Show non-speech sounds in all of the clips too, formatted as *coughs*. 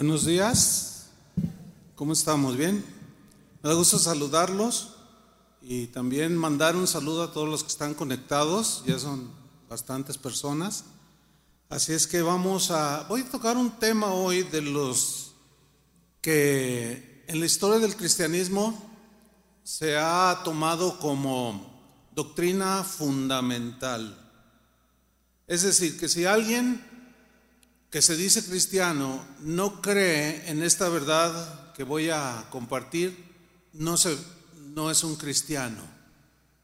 Buenos días, ¿cómo estamos? ¿Bien? Me da gusto saludarlos y también mandar un saludo a todos los que están conectados, ya son bastantes personas. Así es que vamos a, voy a tocar un tema hoy de los que en la historia del cristianismo se ha tomado como doctrina fundamental. Es decir, que si alguien que se dice cristiano no cree en esta verdad que voy a compartir, no, se, no es un cristiano.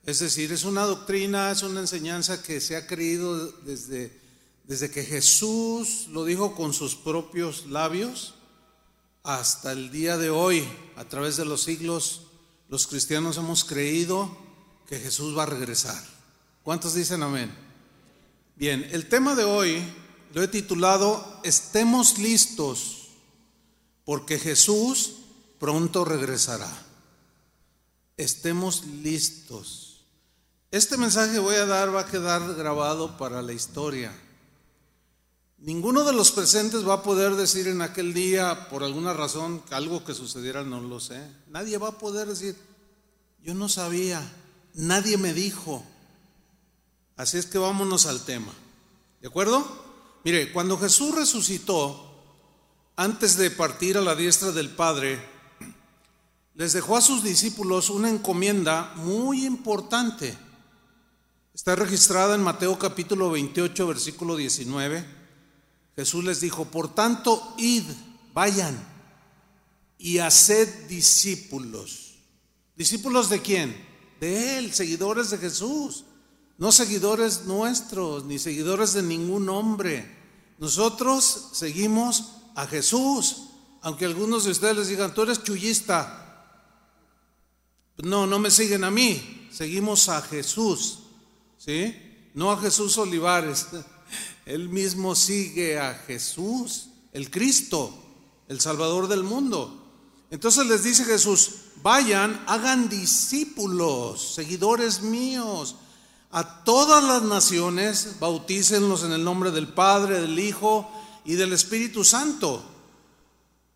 Es decir, es una doctrina, es una enseñanza que se ha creído desde, desde que Jesús lo dijo con sus propios labios hasta el día de hoy, a través de los siglos, los cristianos hemos creído que Jesús va a regresar. ¿Cuántos dicen amén? Bien, el tema de hoy lo he titulado Estemos listos, porque Jesús pronto regresará. Estemos listos. Este mensaje voy a dar va a quedar grabado para la historia. Ninguno de los presentes va a poder decir en aquel día, por alguna razón, que algo que sucediera, no lo sé. Nadie va a poder decir, yo no sabía, nadie me dijo. Así es que vámonos al tema. ¿De acuerdo? Mire, cuando Jesús resucitó, antes de partir a la diestra del Padre, les dejó a sus discípulos una encomienda muy importante. Está registrada en Mateo capítulo 28, versículo 19. Jesús les dijo, por tanto, id, vayan y haced discípulos. ¿Discípulos de quién? De Él, seguidores de Jesús no seguidores nuestros, ni seguidores de ningún hombre. Nosotros seguimos a Jesús, aunque algunos de ustedes les digan, tú eres chullista. No, no me siguen a mí, seguimos a Jesús, ¿sí? No a Jesús Olivares. *laughs* Él mismo sigue a Jesús, el Cristo, el Salvador del mundo. Entonces les dice Jesús, vayan, hagan discípulos, seguidores míos a todas las naciones, bautícenlos en el nombre del Padre, del Hijo y del Espíritu Santo.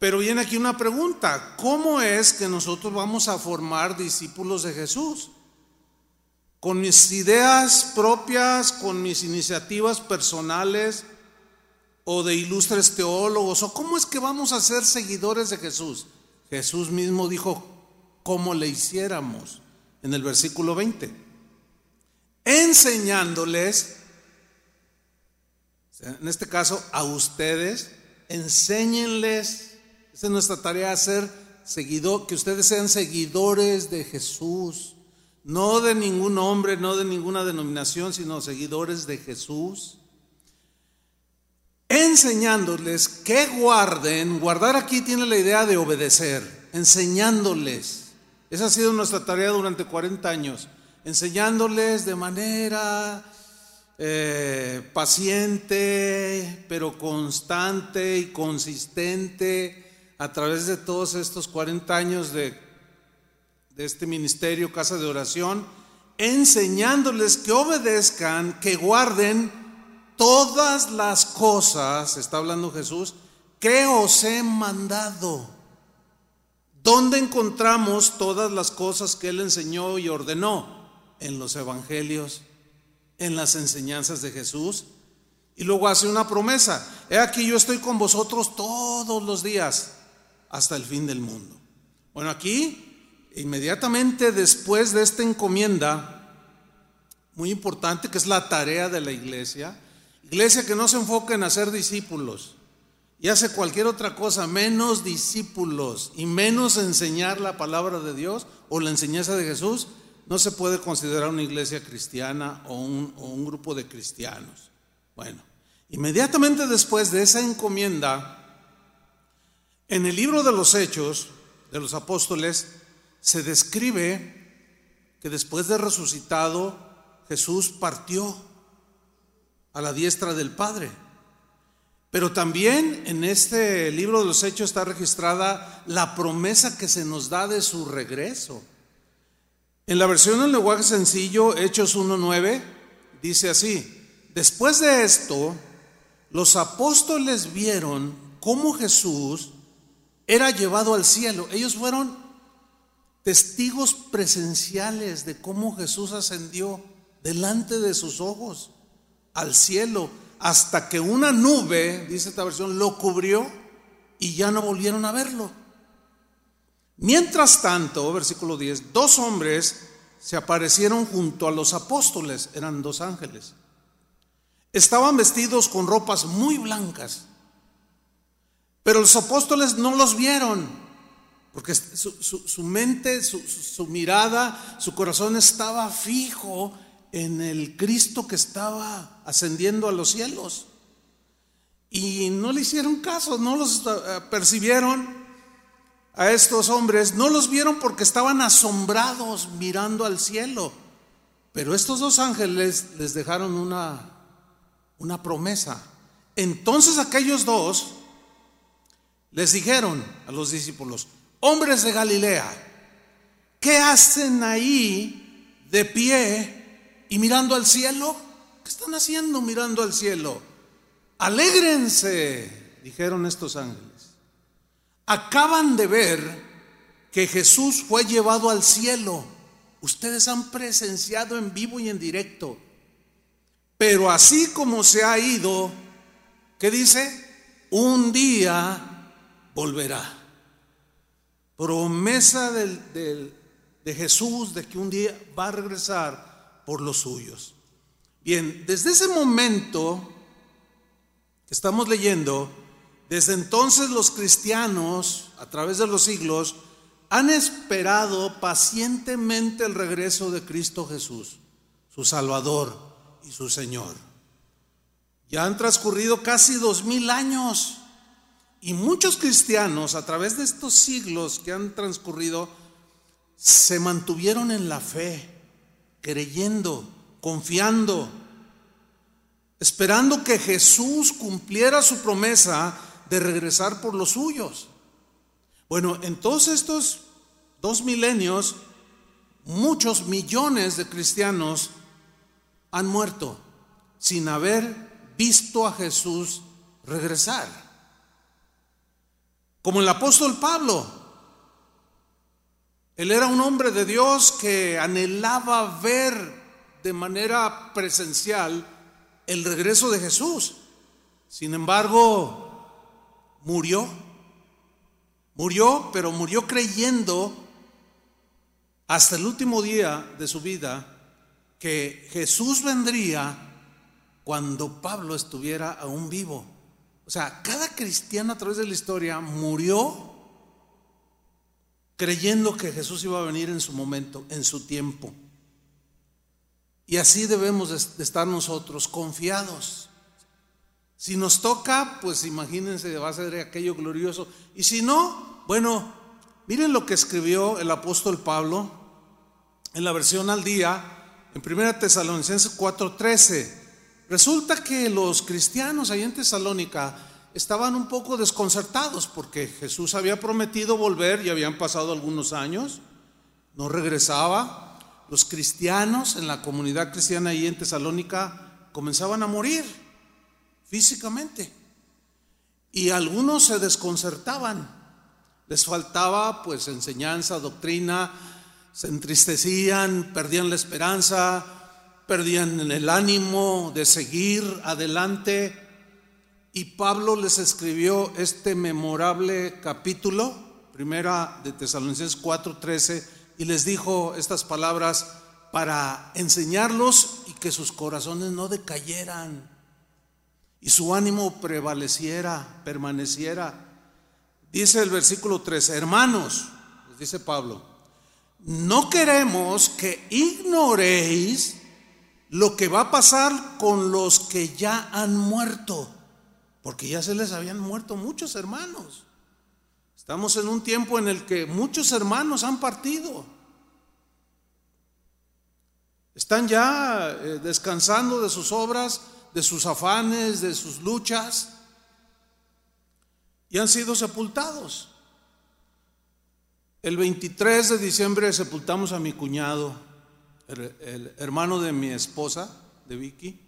Pero viene aquí una pregunta, ¿cómo es que nosotros vamos a formar discípulos de Jesús? ¿Con mis ideas propias, con mis iniciativas personales o de ilustres teólogos? ¿O cómo es que vamos a ser seguidores de Jesús? Jesús mismo dijo cómo le hiciéramos en el versículo 20 enseñándoles, en este caso a ustedes, enséñenles, esa es nuestra tarea, ser seguidor, que ustedes sean seguidores de Jesús, no de ningún hombre, no de ninguna denominación, sino seguidores de Jesús. Enseñándoles que guarden, guardar aquí tiene la idea de obedecer, enseñándoles. Esa ha sido nuestra tarea durante 40 años enseñándoles de manera eh, paciente, pero constante y consistente a través de todos estos 40 años de, de este ministerio, Casa de Oración, enseñándoles que obedezcan, que guarden todas las cosas, está hablando Jesús, que os he mandado. ¿Dónde encontramos todas las cosas que Él enseñó y ordenó? En los evangelios, en las enseñanzas de Jesús. Y luego hace una promesa. He aquí yo estoy con vosotros todos los días hasta el fin del mundo. Bueno, aquí, inmediatamente después de esta encomienda, muy importante, que es la tarea de la iglesia, iglesia que no se enfoca en hacer discípulos y hace cualquier otra cosa, menos discípulos y menos enseñar la palabra de Dios o la enseñanza de Jesús, no se puede considerar una iglesia cristiana o un, grupo de cristianos. Bueno, inmediatamente después de esa encomienda, en el libro de los Hechos de los Apóstoles se describe que después de resucitado Jesús partió a la diestra del Padre. Pero también en este libro de los Hechos está registrada la promesa que se nos da de su regreso. En la versión en lenguaje sencillo, Hechos 1.9, dice así, después de esto, los apóstoles vieron cómo Jesús era llevado al cielo. Ellos fueron testigos presenciales de cómo Jesús ascendió delante de sus ojos al cielo hasta que una nube, dice esta versión, lo cubrió y ya no volvieron a verlo. Mientras tanto, versículo 10, dos hombres se aparecieron junto a los apóstoles, eran dos ángeles. Estaban vestidos con ropas muy blancas, pero los apóstoles no los vieron, porque su, mente, su mirada, su corazón estaba fijo en el Cristo que estaba ascendiendo a los cielos. Y no le hicieron caso, no los eh, percibieron a estos hombres, no los vieron porque estaban asombrados mirando al cielo. Pero estos dos ángeles les dejaron una, una promesa. Entonces aquellos dos les dijeron a los discípulos, hombres de Galilea, ¿qué hacen ahí de pie y mirando al cielo? ¿Qué están haciendo mirando al cielo? Alégrense, dijeron estos ángeles. Acaban de ver que Jesús fue llevado al cielo. Ustedes han presenciado en vivo y en directo. Pero así como se ha ido, ¿qué dice? Un día volverá. Promesa de Jesús de que un día va a regresar por los suyos. Bien, desde ese momento estamos leyendo, desde entonces los cristianos, a través de los siglos, han esperado pacientemente el regreso de Cristo Jesús, su Salvador y su Señor. Ya han transcurrido casi dos mil años y muchos cristianos a través de estos siglos que han transcurrido se mantuvieron en la fe, creyendo, confiando, esperando que Jesús cumpliera su promesa de regresar por los suyos. Bueno, en todos estos dos milenios, muchos millones de cristianos han muerto sin haber visto a Jesús regresar. Como el apóstol Pablo, él era un hombre de Dios que anhelaba ver de manera presencial el regreso de Jesús. Sin embargo, murió. Murió, pero murió creyendo hasta el último día de su vida que Jesús vendría cuando Pablo estuviera aún vivo. O sea, cada cristiano a través de la historia murió creyendo que Jesús iba a venir en su momento, en su tiempo. Y así debemos de estar nosotros, confiados. Si nos toca, pues imagínense, va a ser aquello glorioso. Y si no, bueno, miren lo que escribió el apóstol Pablo en la versión al día, en 1 Tesalonicenses 4:13. Resulta que los cristianos ahí en Tesalónica estaban un poco desconcertados porque Jesús había prometido volver y habían pasado algunos años, no regresaba los cristianos en la comunidad cristiana ahí en Tesalónica comenzaban a morir físicamente. Y algunos se desconcertaban. Les faltaba pues enseñanza, doctrina, se entristecían, perdían la esperanza, perdían el ánimo de seguir adelante. Y Pablo les escribió este memorable capítulo, primera de Tesalonicenses 4:13 y les dijo estas palabras para enseñarlos y que sus corazones no decayeran y su ánimo prevaleciera, permaneciera. Dice el versículo 3, hermanos, les dice Pablo, no queremos que ignoréis lo que va a pasar con los que ya han muerto, porque ya se les habían muerto muchos hermanos. Estamos en un tiempo en el que muchos hermanos han partido. Están ya eh, descansando de sus obras, de sus afanes, de sus luchas, y han sido sepultados. El 23 de diciembre sepultamos a mi cuñado, el, hermano de mi esposa, de Vicky.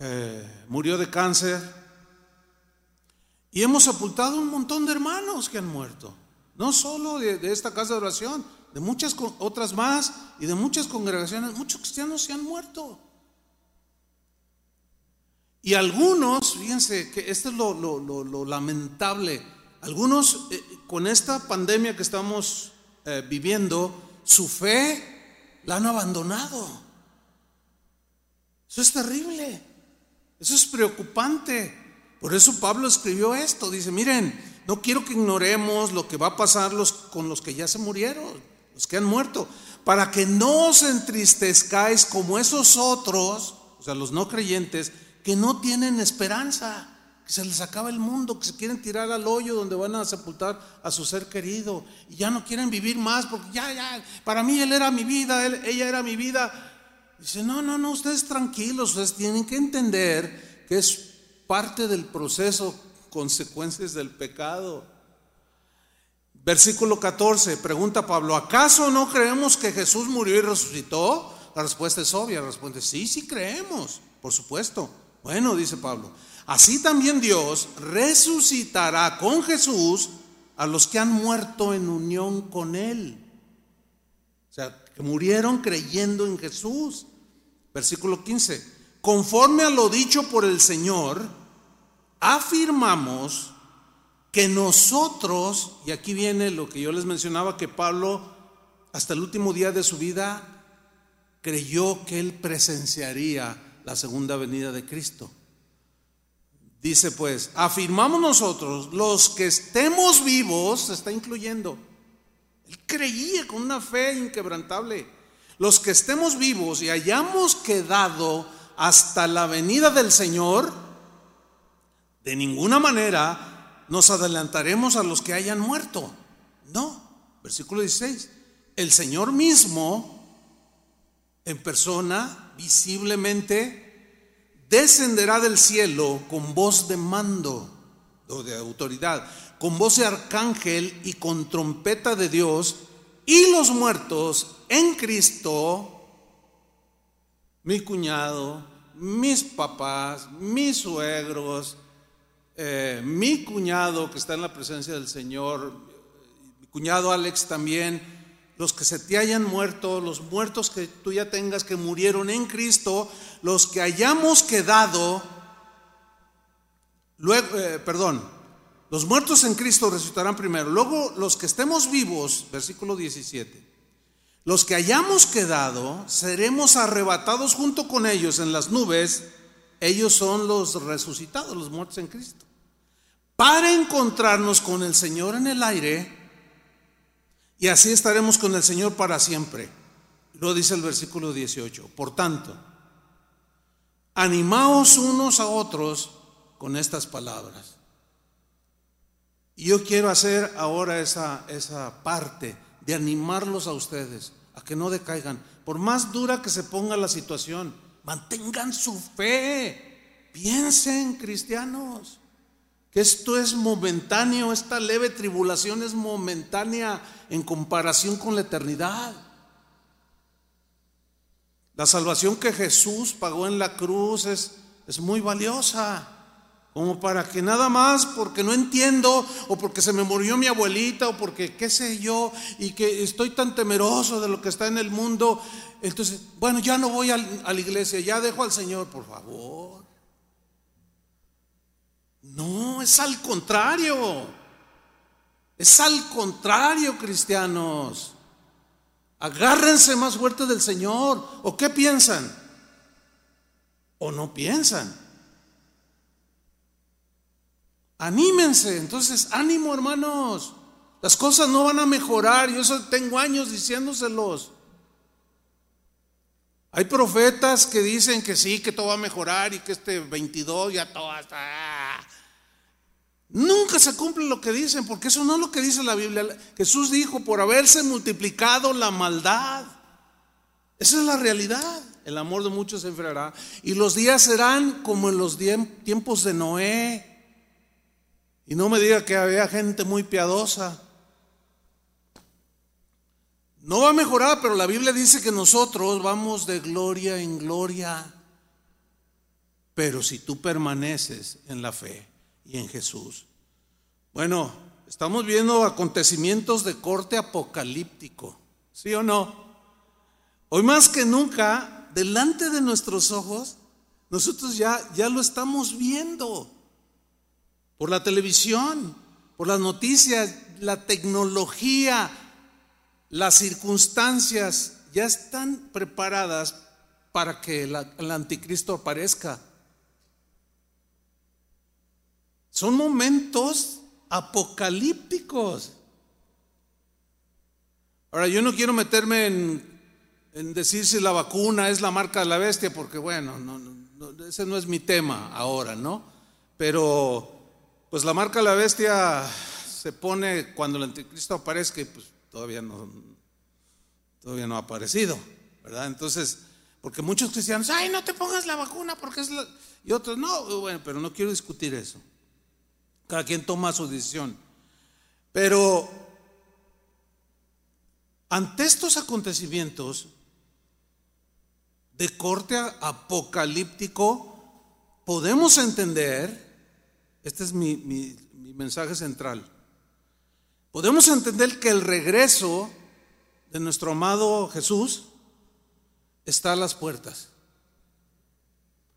Eh, murió de cáncer Y hemos sepultado un montón de hermanos que han muerto. No solo de, de esta casa de oración, de muchas otras más y de muchas congregaciones. Muchos cristianos se han muerto. Y algunos, fíjense que esto es lo, lamentable, algunos eh, con esta pandemia que estamos eh, viviendo, su fe la han abandonado. Eso es terrible, eso es preocupante. Por eso Pablo escribió esto, dice, miren, no quiero que ignoremos lo que va a pasar con los que ya se murieron, los que han muerto, para que no os entristezcáis como esos otros, o sea, los no creyentes, que no tienen esperanza, que se les acaba el mundo, que se quieren tirar al hoyo donde van a sepultar a su ser querido y ya no quieren vivir más porque ya, ya, para mí él era mi vida, ella era mi vida. Dice, no, no, no, ustedes tranquilos, ustedes tienen que entender que es parte del proceso, consecuencias del pecado. Versículo 14, pregunta Pablo, ¿acaso no creemos que Jesús murió y resucitó? La respuesta es obvia, la respuesta es sí, sí creemos, por supuesto. Bueno, dice Pablo, así también Dios resucitará con Jesús a los que han muerto en unión con Él. O sea, que murieron creyendo en Jesús. Versículo 15. Conforme a lo dicho por el Señor, afirmamos que nosotros, y aquí viene lo que yo les mencionaba, que Pablo hasta el último día de su vida creyó que él presenciaría la segunda venida de Cristo. Dice pues, afirmamos nosotros, los que estemos vivos, se está incluyendo. Él creía con una fe inquebrantable. Los que estemos vivos y hayamos quedado hasta la venida del Señor, de ninguna manera nos adelantaremos a los que hayan muerto. No, versículo 16. El Señor mismo, en persona, visiblemente, descenderá del cielo con voz de mando o de autoridad, con voz de arcángel y con trompeta de Dios, y los muertos en Cristo, mi cuñado, mis papás, mis suegros, eh, mi cuñado que está en la presencia del Señor, mi cuñado Alex también, los que se te hayan muerto, los muertos que tú ya tengas que murieron en Cristo, los que hayamos quedado, luego, eh, perdón, los muertos en Cristo resucitarán primero, luego los que estemos vivos, versículo 17, los que hayamos quedado, seremos arrebatados junto con ellos en las nubes, ellos son los resucitados, los muertos en Cristo, para encontrarnos con el Señor en el aire, y así estaremos con el Señor para siempre. Lo dice el versículo 18. Por tanto, animaos unos a otros con estas palabras. Y yo quiero hacer ahora esa, esa parte de animarlos a ustedes a que no decaigan. Por más dura que se ponga la situación, mantengan su fe. Piensen, cristianos esto es momentáneo, esta leve tribulación es momentánea en comparación con la eternidad. La salvación que Jesús pagó en la cruz es, es muy valiosa, como para que nada más porque no entiendo o porque se me murió mi abuelita o porque qué sé yo y que estoy tan temeroso de lo que está en el mundo, entonces, bueno, ya no voy a la iglesia, ya dejo al Señor, por favor. Es al contrario. Es al contrario, cristianos. Agárrense más fuerte del Señor. ¿O qué piensan? ¿O no piensan? Anímense. Entonces, ánimo, hermanos. Las cosas no van a mejorar. Yo tengo años diciéndoselos. Hay profetas que dicen que sí, que todo va a mejorar y que este 22 ya todo está Nunca se cumple lo que dicen, porque eso no es lo que dice la Biblia. Jesús dijo, por haberse multiplicado la maldad. Esa es la realidad. El amor de muchos se enfriará. Y los días serán como en los tiempos de Noé. Y no me diga que había gente muy piadosa. No va a mejorar, pero la Biblia dice que nosotros vamos de gloria en gloria. Pero si tú permaneces en la fe, y en Jesús, Bueno, estamos viendo acontecimientos de corte apocalíptico, ¿sí o no? Hoy más que nunca, delante de nuestros ojos, nosotros ya, ya lo estamos viendo por la televisión, por las noticias, la tecnología, las circunstancias ya están preparadas para que el anticristo aparezca. Son momentos apocalípticos. Ahora, yo no quiero meterme en, decir si la vacuna es la marca de la bestia, porque bueno, ese no es mi tema ahora, ¿no? Pero, pues la marca de la bestia se pone cuando el anticristo aparezca y pues todavía no, todavía no ha aparecido, ¿verdad? Entonces, porque muchos cristianos, ay, no te pongas la vacuna porque es la... Y otros, no, bueno, pero no quiero discutir eso. Cada quien toma su decisión. Pero ante estos acontecimientos de corte apocalíptico, podemos entender, este es mi, mi mensaje central, podemos entender que el regreso de nuestro amado Jesús está a las puertas.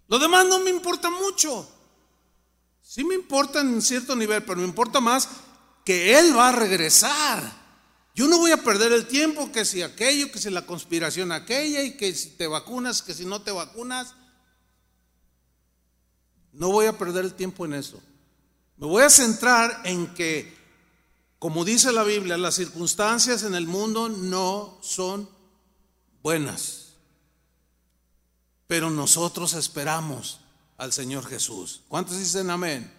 Lo demás no me importa mucho. Sí me importa en cierto nivel, pero me importa más que Él va a regresar. Yo no voy a perder el tiempo que si aquello, que si la conspiración aquella y que si te vacunas, que si no te vacunas. No voy a perder el tiempo en eso. Me voy a centrar en que como dice la Biblia, las circunstancias en el mundo no son buenas. Pero nosotros esperamos al Señor Jesús. ¿Cuántos dicen amén?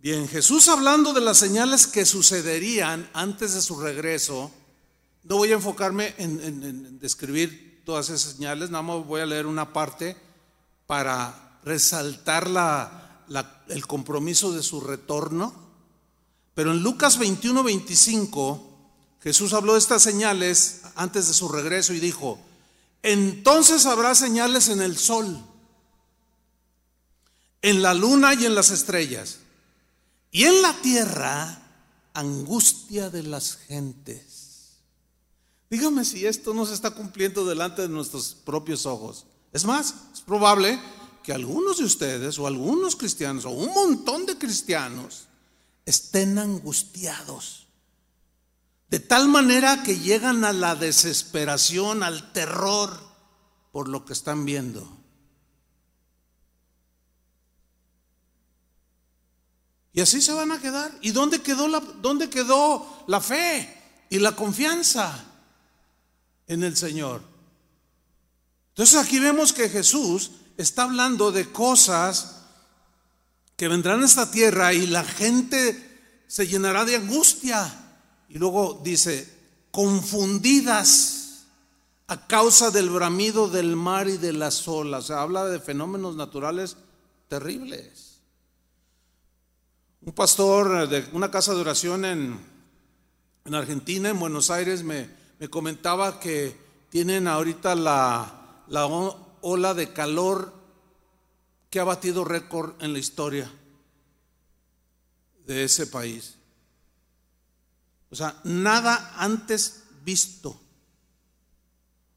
Bien, Jesús hablando de las señales que sucederían antes de su regreso, no voy a enfocarme en, describir todas esas señales, nada más voy a leer una parte para resaltar el compromiso de su retorno pero en Lucas 21, 25, Jesús habló de estas señales antes de su regreso y dijo, entonces habrá señales en el sol, en la luna y en las estrellas, y en la tierra angustia de las gentes. Dígame si esto no se está cumpliendo delante de nuestros propios ojos. Es más, es probable que algunos de ustedes o algunos cristianos o un montón de cristianos estén angustiados. De tal manera que llegan a la desesperación, al terror por lo que están viendo. Y así se van a quedar. ¿Y dónde quedó la, dónde quedó la fe y la confianza en el Señor? Entonces aquí vemos que Jesús está hablando de cosas que vendrán a esta tierra y la gente se llenará de angustia. Y luego dice, confundidas a causa del bramido del mar y de las olas. O sea, habla de fenómenos naturales terribles. Un pastor de una casa de oración en, en Argentina, en Buenos Aires, me, me comentaba que tienen ahorita la, la ola de calor que ha batido récord en la historia de ese país. O sea, nada antes visto.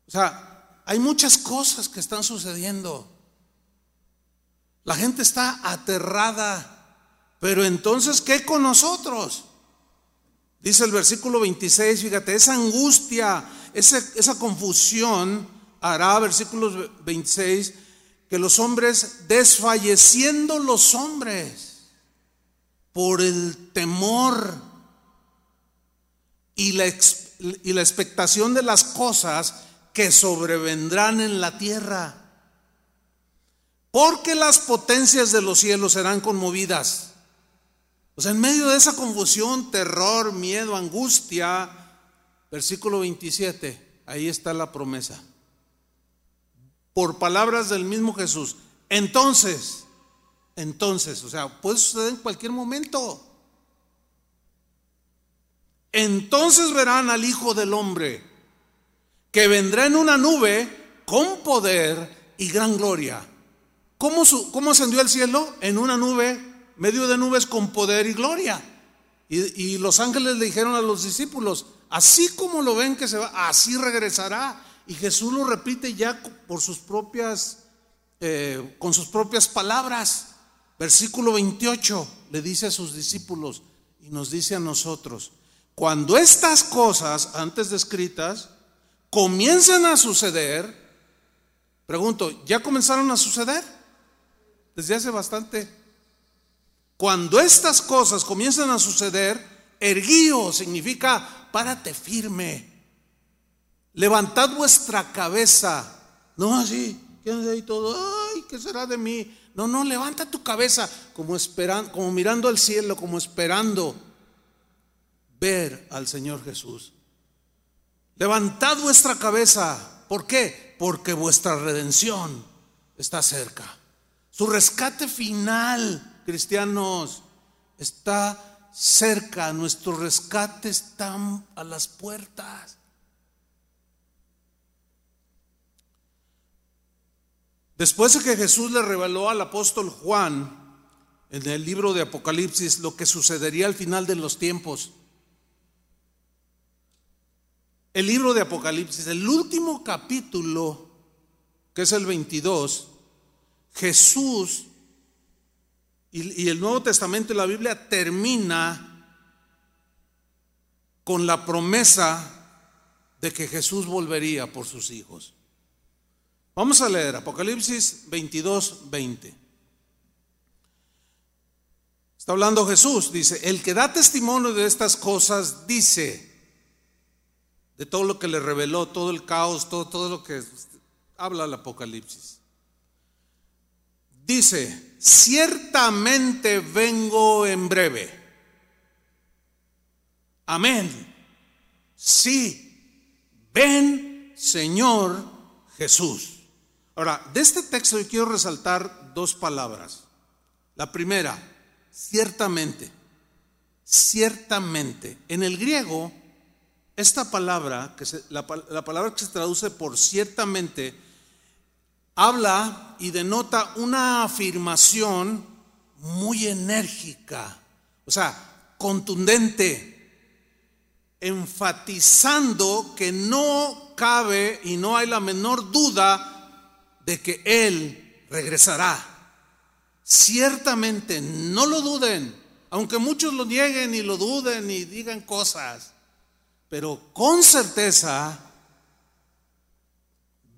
O sea, hay muchas cosas que están sucediendo. La gente está aterrada. Pero entonces, ¿qué con nosotros? Dice el versículo 26, fíjate, esa angustia, esa, confusión hará, versículo 26, que los hombres, desfalleciendo los hombres por el temor y la expectación de las cosas que sobrevendrán en la tierra, porque las potencias de los cielos serán conmovidas. O sea, en medio de esa confusión, terror, miedo, angustia, versículo 27, ahí está la promesa por palabras del mismo Jesús. Entonces, entonces, o sea, puede suceder en cualquier momento. Entonces verán al Hijo del Hombre, que vendrá en una nube con poder y gran gloria. ¿Cómo, cómo ascendió al cielo? En una nube medio de nubes con poder y gloria. Y, los ángeles le dijeron a los discípulos, así como lo ven que se va, así regresará. Y Jesús lo repite ya por sus propias, eh, con sus propias palabras. Versículo 28 le dice a sus discípulos y nos dice a nosotros, cuando estas cosas antes descritas comienzan a suceder, pregunto, ¿ya comenzaron a suceder? Desde hace bastante cuando estas cosas comienzan a suceder, erguío significa párate firme. Levantad vuestra cabeza. No así, quédense ahí todo. Ay, ¿qué será de mí? No, no, levanta tu cabeza como esperando, como mirando al cielo, como esperando ver al Señor Jesús. Levantad vuestra cabeza. ¿Por qué? Porque vuestra redención está cerca. Su rescate final cristianos, está cerca, nuestro rescate está a las puertas. Después de que Jesús le reveló al apóstol Juan en el libro de Apocalipsis lo que sucedería al final de los tiempos, el libro de Apocalipsis, el último capítulo, que es el 22, Jesús y, el Nuevo Testamento y la Biblia termina con la promesa de que Jesús volvería por sus hijos. Vamos a leer Apocalipsis 22, 20. Está hablando Jesús, dice, el que da testimonio de estas cosas dice, de todo lo que le reveló, todo el caos, todo, todo lo que habla el Apocalipsis. Dice, ciertamente vengo en breve. Amén. Sí, ven Señor Jesús. Ahora, de este texto yo quiero resaltar dos palabras. La primera, ciertamente, ciertamente. En el griego, esta palabra, que la, la palabra que se traduce por ciertamente, habla y denota una afirmación muy enérgica, o sea, contundente, enfatizando que no cabe y no hay la menor duda de que Él regresará. Ciertamente, no lo duden, aunque muchos lo nieguen y lo duden y digan cosas, pero con certeza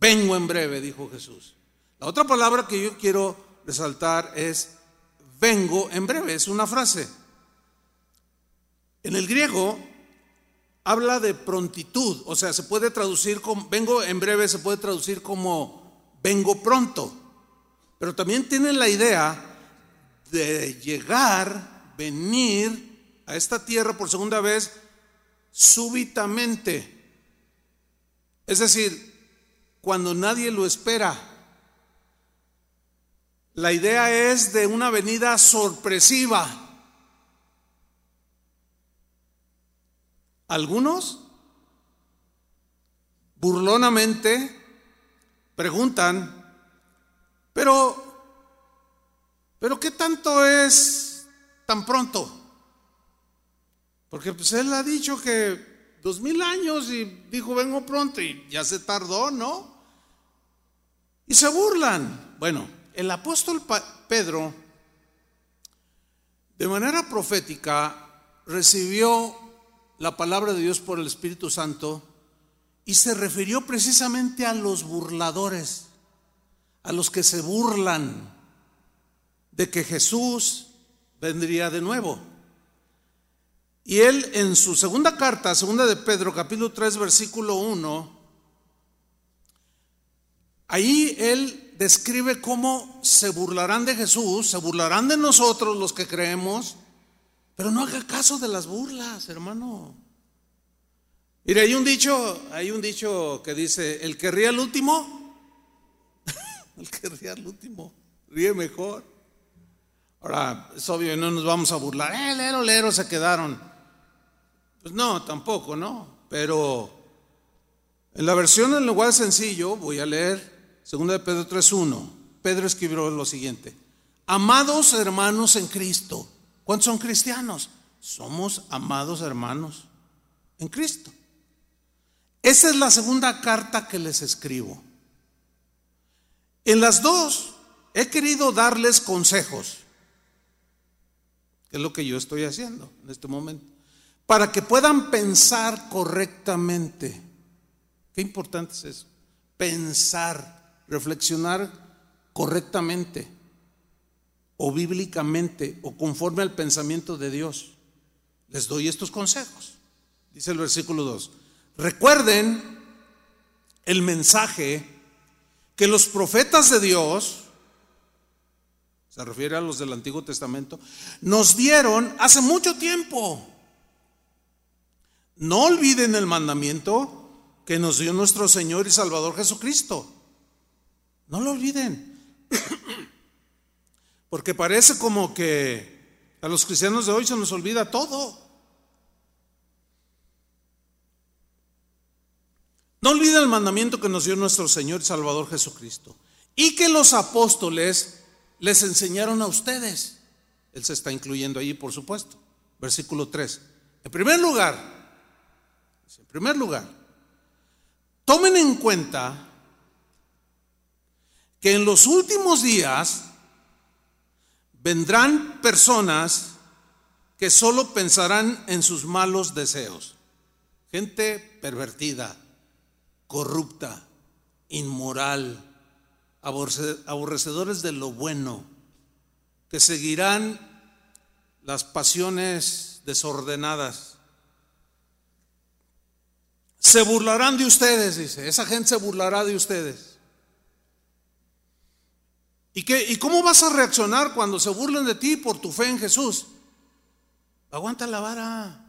Vengo en breve, dijo Jesús. La otra palabra que yo quiero resaltar es vengo en breve, es una frase. En el griego habla de prontitud, o sea, se puede traducir como, vengo en breve, se puede traducir como vengo pronto, pero también tiene la idea de llegar, venir a esta tierra por segunda vez súbitamente. Es decir, cuando nadie lo espera. La idea es de una venida sorpresiva. Algunos burlonamente preguntan, pero, pero ¿qué tanto es tan pronto? Porque pues él ha dicho que dos mil años y dijo vengo pronto y ya se tardó, ¿no? Y se burlan. Bueno, el apóstol Pedro, de manera profética, recibió la palabra de Dios por el Espíritu Santo y se refirió precisamente a los burladores, a los que se burlan de que Jesús vendría de nuevo. Y él en su segunda carta, segunda de Pedro, capítulo 3, versículo 1, Ahí él describe cómo se burlarán de Jesús, se burlarán de nosotros los que creemos, pero no haga caso de las burlas, hermano. Mire, hay un dicho, hay un dicho que dice, el que ríe al último, *laughs* el que ríe al último, ríe mejor. Ahora, es obvio, no nos vamos a burlar, eh, lero, lero, se quedaron. Pues no, tampoco, ¿no? Pero en la versión en lenguaje sencillo, voy a leer Segunda de Pedro 3.1, Pedro escribió lo siguiente, Amados hermanos en Cristo. ¿Cuántos son cristianos? Somos amados hermanos en Cristo. Esa es la segunda carta que les escribo. En las dos he querido darles consejos, que es lo que yo estoy haciendo en este momento, para que puedan pensar correctamente. Qué importante es eso. Pensar, reflexionar correctamente o bíblicamente o conforme al pensamiento de Dios. Les doy estos consejos. Dice el versículo 2. Recuerden el mensaje que los profetas de Dios, se refiere a los del Antiguo Testamento, nos dieron hace mucho tiempo. No olviden el mandamiento que nos dio nuestro Señor y Salvador Jesucristo. No lo olviden. Porque parece como que a los cristianos de hoy se nos olvida todo. No olviden el mandamiento que nos dio nuestro Señor y Salvador Jesucristo. Y que los apóstoles les enseñaron a ustedes. Él se está incluyendo allí, por supuesto. Versículo 3. En primer lugar, en primer lugar, tomen en cuenta que en los últimos días vendrán personas que solo pensarán en sus malos deseos. Gente pervertida, corrupta, inmoral, aborrecedores de lo bueno, que seguirán las pasiones desordenadas. Se burlarán de ustedes, dice. Esa gente se burlará de ustedes. ¿Y, qué, ¿Y cómo vas a reaccionar cuando se burlen de ti por tu fe en Jesús? Aguanta la vara.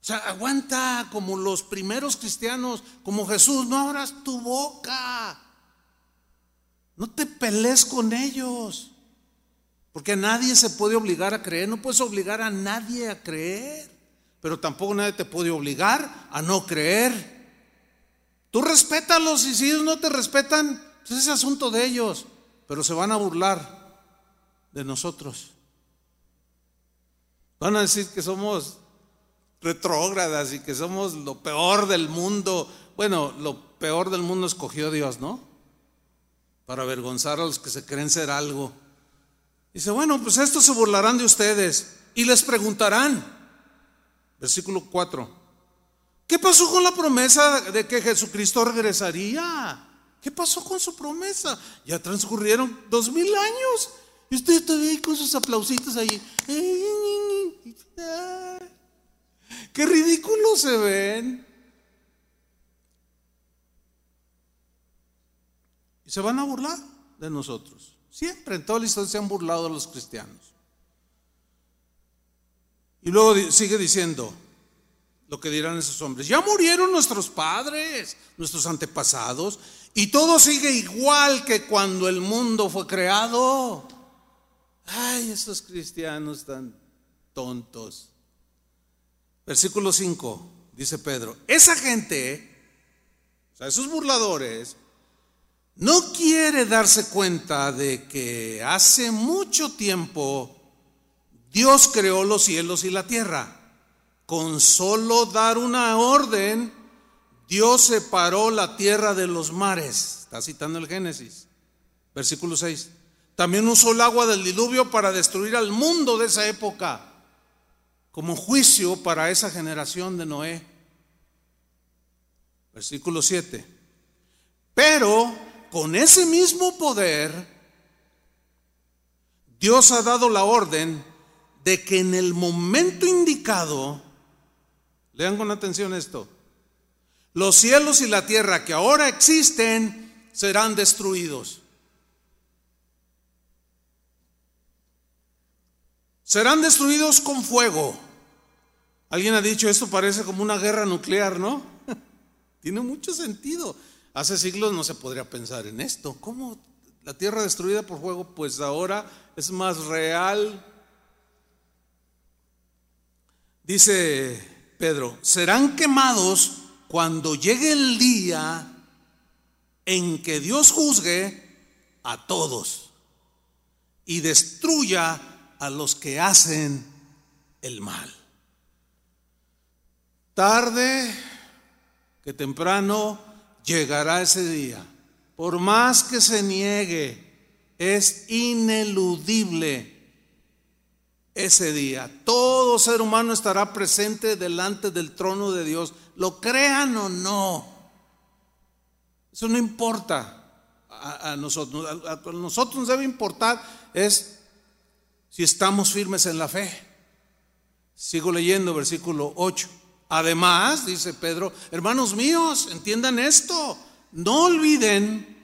O sea, aguanta como los primeros cristianos, como Jesús, no abras tu boca. No te pelees con ellos. Porque nadie se puede obligar a creer. No puedes obligar a nadie a creer. Pero tampoco nadie te puede obligar a no creer. Tú respétalos y si ellos no te respetan, pues es asunto de ellos. Pero se van a burlar de nosotros. Van a decir que somos retrógradas y que somos lo peor del mundo. Bueno, lo peor del mundo escogió Dios, ¿no? Para avergonzar a los que se creen ser algo. Dice, bueno, pues estos se burlarán de ustedes y les preguntarán, versículo 4, ¿qué pasó con la promesa de que Jesucristo regresaría? ¿Qué pasó con su promesa? Ya transcurrieron dos mil años y usted todavía ahí con sus aplausitos ahí. Qué ridículos se ven. Y se van a burlar de nosotros. Siempre en toda la historia se han burlado de los cristianos. Y luego sigue diciendo lo que dirán esos hombres. Ya murieron nuestros padres, nuestros antepasados, y todo sigue igual que cuando el mundo fue creado. Ay, esos cristianos tan tontos. Versículo 5, dice Pedro, esa gente, o sea, esos burladores, no quiere darse cuenta de que hace mucho tiempo Dios creó los cielos y la tierra. Con solo dar una orden, Dios separó la tierra de los mares. Está citando el Génesis. Versículo 6. También usó el agua del diluvio para destruir al mundo de esa época como juicio para esa generación de Noé. Versículo 7. Pero con ese mismo poder, Dios ha dado la orden de que en el momento indicado, lean con atención esto, los cielos y la tierra que ahora existen serán destruidos. Serán destruidos con fuego. Alguien ha dicho, esto parece como una guerra nuclear, ¿no? *laughs* Tiene mucho sentido. Hace siglos no se podría pensar en esto. ¿Cómo la tierra destruida por fuego? Pues ahora es más real. Dice Pedro, serán quemados cuando llegue el día en que Dios juzgue a todos y destruya a los que hacen el mal. Tarde que temprano llegará ese día. Por más que se niegue, es ineludible ese día. Todo ser humano estará presente delante del trono de Dios, lo crean o no. Eso no importa a, nosotros. A, nosotros nos debe importar es si estamos firmes en la fe. Sigo leyendo versículo 8. Además, dice Pedro, hermanos míos, entiendan esto. No olviden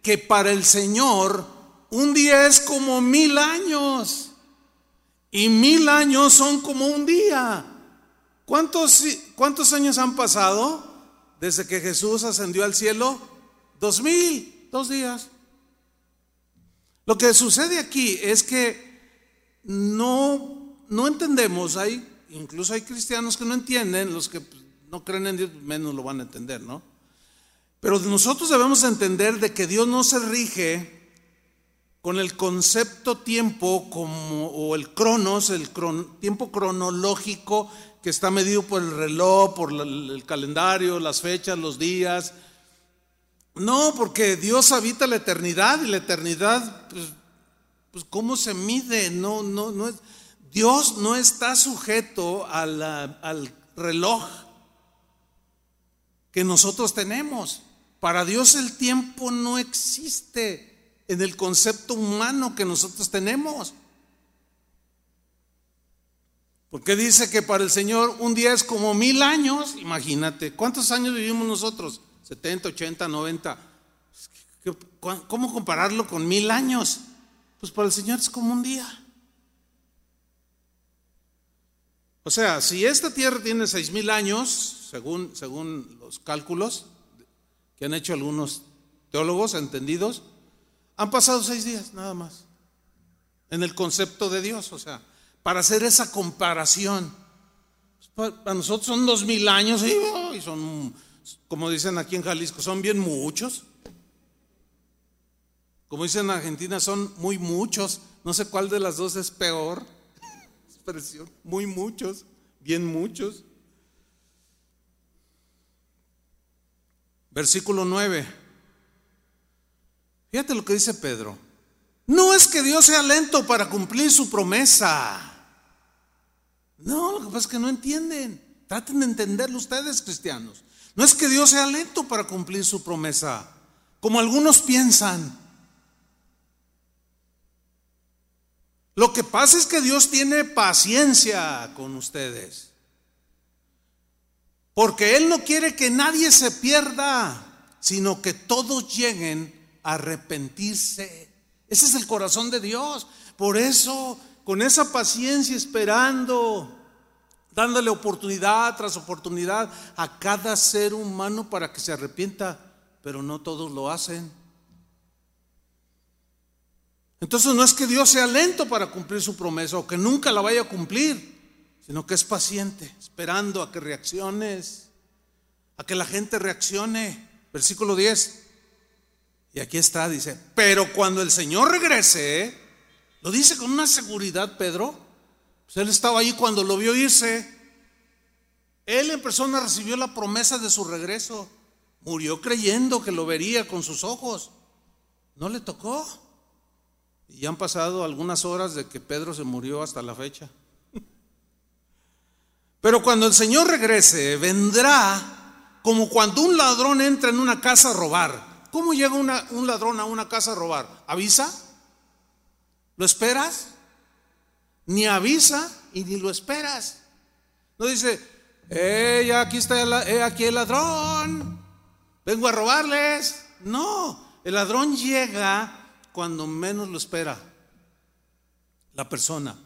que para el Señor un día es como mil años y mil años son como un día. ¿Cuántos, cuántos años han pasado desde que Jesús ascendió al cielo? Dos mil, dos días. Lo que sucede aquí es que no, no entendemos, hay, incluso hay cristianos que no entienden, los que no creen en Dios menos lo van a entender, ¿no? Pero nosotros debemos entender de que Dios no se rige con el concepto tiempo o el cronos, el tiempo cronológico que está medido por el reloj, por el calendario, las fechas, los días. No, porque Dios habita la eternidad y la eternidad, pues, pues ¿cómo se mide? No, no, no es, Dios no está sujeto al reloj que nosotros tenemos. Para Dios el tiempo no existe en el concepto humano que nosotros tenemos. Porque dice que para el Señor un día es como mil años. Imagínate, ¿cuántos años vivimos nosotros? 70, 80, 90. ¿Cómo compararlo con mil años? Pues para el Señor es como un día. O sea, si esta tierra tiene seis mil años, según, según los cálculos que han hecho algunos teólogos entendidos, han pasado seis días nada más. En el concepto de Dios, o sea, para hacer esa comparación. Para nosotros son dos mil años y, son, como dicen aquí en Jalisco, son bien muchos. Como dicen en Argentina, son muy muchos. No sé cuál de las dos es peor. *laughs* Expresión, muy muchos, bien muchos. Versículo 9. Fíjate lo que dice Pedro. No es que Dios sea lento para cumplir su promesa. No, lo que pasa es que no entienden. Traten de entenderlo ustedes, cristianos. No es que Dios sea lento para cumplir su promesa, como algunos piensan. Lo que pasa es que Dios tiene paciencia con ustedes. Porque Él no quiere que nadie se pierda, sino que todos lleguen arrepentirse. Ese es el corazón de Dios. Por eso, con esa paciencia, esperando, dándole oportunidad tras oportunidad a cada ser humano para que se arrepienta, pero no todos lo hacen. Entonces no es que Dios sea lento para cumplir su promesa o que nunca la vaya a cumplir, sino que es paciente, esperando a que reacciones, a que la gente reaccione. Versículo 10. Y aquí está, dice, pero cuando el Señor regrese, lo dice con una seguridad Pedro, pues él estaba ahí cuando lo vio irse. Él en persona recibió la promesa de su regreso. Murió creyendo que lo vería con sus ojos. No le tocó. Y han pasado algunas horas de que Pedro se murió hasta la fecha. Pero cuando el Señor regrese, vendrá como cuando un ladrón entra en una casa a robar. ¿Cómo llega un ladrón a una casa a robar? ¿Avisa? ¿Lo esperas? Ni avisa y ni lo esperas. No dice, eh, ya aquí está el, eh, aquí el ladrón, vengo a robarles. No, el ladrón llega cuando menos lo espera la persona.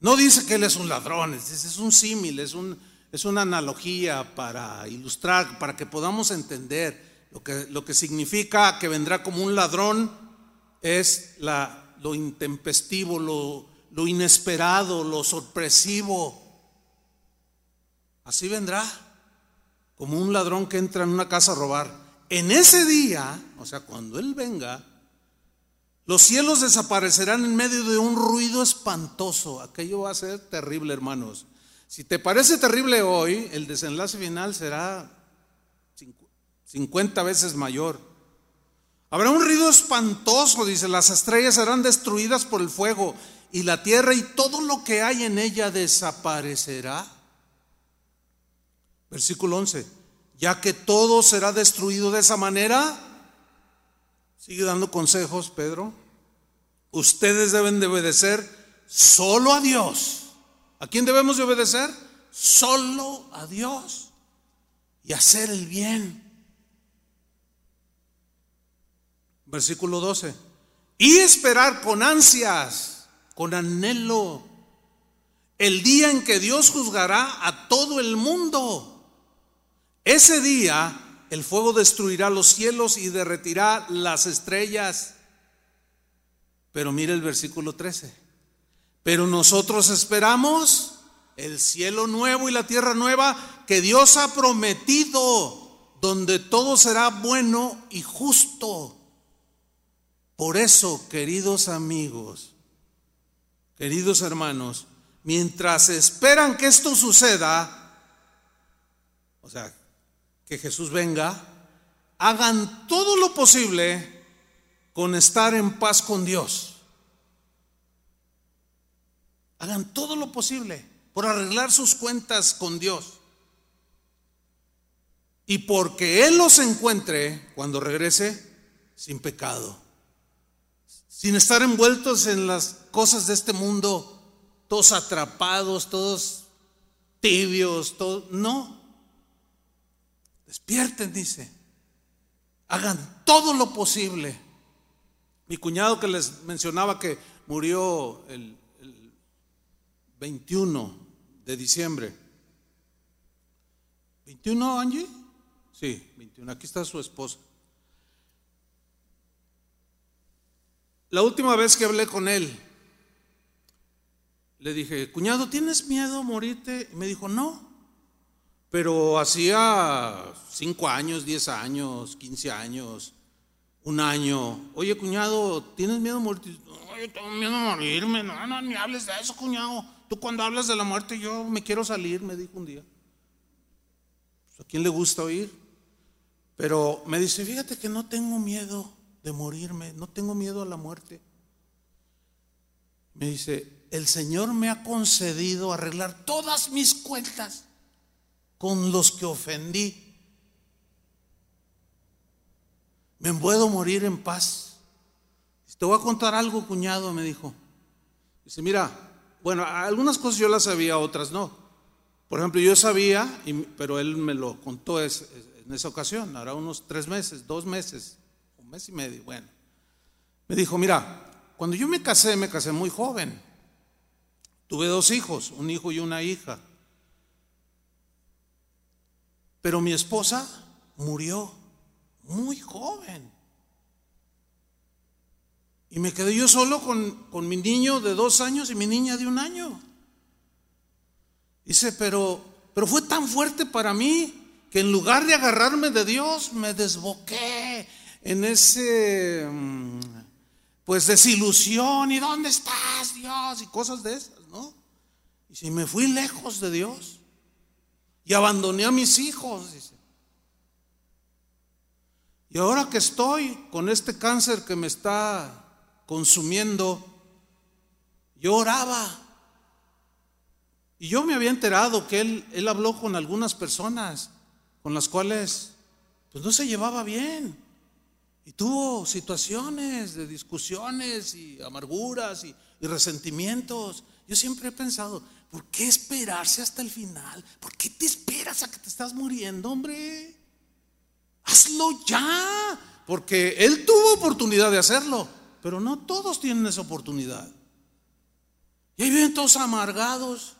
No dice que él es un ladrón, es, un símil, es, un, es una analogía para ilustrar, para que podamos entender lo que, lo que significa que vendrá como un ladrón es lo intempestivo, lo inesperado, lo sorpresivo. Así vendrá, como un ladrón que entra en una casa a robar. en ese día, o sea, cuando Él venga, los cielos desaparecerán en medio de un ruido espantoso. Aquello va a ser terrible, hermanos. Si te parece terrible hoy, el desenlace final será 50 veces mayor. Habrá un ruido espantoso, dice, las estrellas serán destruidas por el fuego y la tierra y todo lo que hay en ella desaparecerá. Versículo 11, ya que todo será destruido de esa manera, sigue dando consejos Pedro, ustedes deben de obedecer solo a Dios. ¿A quién debemos de obedecer? Solo a Dios y hacer el bien. Versículo 12. Y esperar con ansias, con anhelo, el día en que Dios juzgará a todo el mundo. Ese día el fuego destruirá los cielos y derretirá las estrellas. Pero mire el versículo 13. Pero nosotros esperamos el cielo nuevo y la tierra nueva que Dios ha prometido, donde todo será bueno y justo. Por eso, queridos amigos, queridos hermanos, mientras esperan que esto suceda, o sea, que Jesús venga, hagan todo lo posible con estar en paz con Dios. Hagan todo lo posible por arreglar sus cuentas con Dios. Y porque Él los encuentre cuando regrese sin pecado sin estar envueltos en las cosas de este mundo, todos atrapados, todos tibios, todos, no. Despierten, dice. Hagan todo lo posible. Mi cuñado que les mencionaba que murió el, 21 de diciembre. ¿21, Angie? Sí, 21. Aquí está su esposa. La última vez que hablé con él, le dije, cuñado, ¿tienes miedo a morirte? Y me dijo, no. Pero hacía cinco años, diez años, quince años, un año. Oye, cuñado, ¿tienes miedo a morirte? Oye, tengo miedo a morirme. No, no, ni hables de eso, cuñado. Tú cuando hablas de la muerte, yo me quiero salir, me dijo un día. ¿A quién le gusta oír? Pero me dice, fíjate que no tengo miedo de morirme, no tengo miedo a la muerte. Me dice, el Señor me ha concedido arreglar todas mis cuentas con los que ofendí. Me puedo morir en paz. Te voy a contar algo, cuñado, me dijo. Dice, mira, bueno, algunas cosas yo las sabía, otras no. Por ejemplo, yo sabía, pero él me lo contó en esa ocasión, ahora unos tres meses, dos meses mes y medio, bueno. Me dijo, mira, cuando yo me casé, me casé muy joven. Tuve dos hijos, un hijo y una hija. Pero mi esposa murió muy joven. Y me quedé yo solo con, con, mi niño de dos años y mi niña de un año. Dice, pero, pero fue tan fuerte para mí que en lugar de agarrarme de Dios, me desboqué en ese, mm, pues, desilusión, ¿y dónde estás, Dios? Y cosas de esas, ¿no? Y si me fui lejos de Dios y abandoné a mis hijos. Y ahora que estoy con este cáncer que me está consumiendo, yo oraba. Y yo me había enterado que él, él habló con algunas personas con las cuales pues no se llevaba bien. Y tuvo situaciones de discusiones y amarguras y, resentimientos. Yo siempre he pensado, ¿por qué esperarse hasta el final? ¿Por qué te esperas a que te estás muriendo, hombre? Hazlo ya, porque él tuvo oportunidad de hacerlo, pero no todos tienen esa oportunidad. Y ahí viven todos amargados,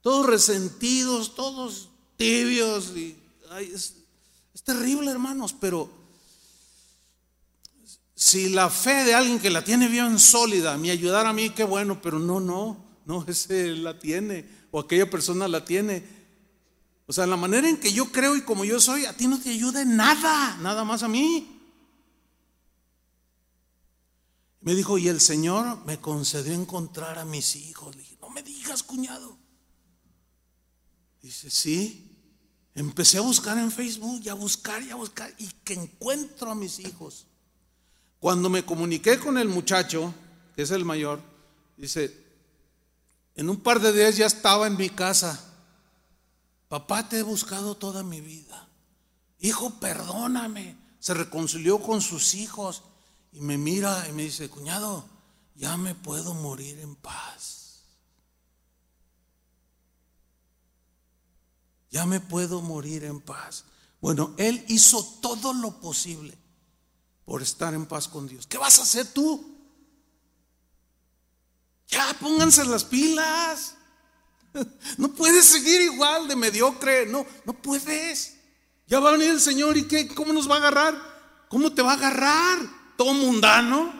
todos resentidos, todos tibios. Y, es terrible, hermanos, pero si la fe de alguien que la tiene bien sólida me ayudara a mí, qué bueno, pero no, no, no, *laughs* ese la tiene o aquella persona la tiene. O sea, la manera en que yo creo y como yo soy, a ti no te ayuda nada, nada más a mí. Me dijo, y el Señor me concedió encontrar a mis hijos. Le dije, no me digas, cuñado. Dice, sí. Empecé a buscar en Facebook y a buscar y a buscar y que encuentro a mis hijos. Cuando me comuniqué con el muchacho, que es el mayor, dice, en un par de días ya estaba en mi casa. Papá, te he buscado toda mi vida. Hijo, perdóname. Se reconcilió con sus hijos y me mira y me dice, cuñado, ya me puedo morir en paz. ya me puedo morir en paz. Bueno, Él hizo todo lo posible por estar en paz con Dios. ¿Qué vas a hacer tú? Ya pónganse las pilas. *laughs* No puedes seguir igual de mediocre. No, no puedes. Ya va a venir el Señor y qué, ¿cómo nos va a agarrar? ¿Cómo te va a agarrar? ¿Todo mundano?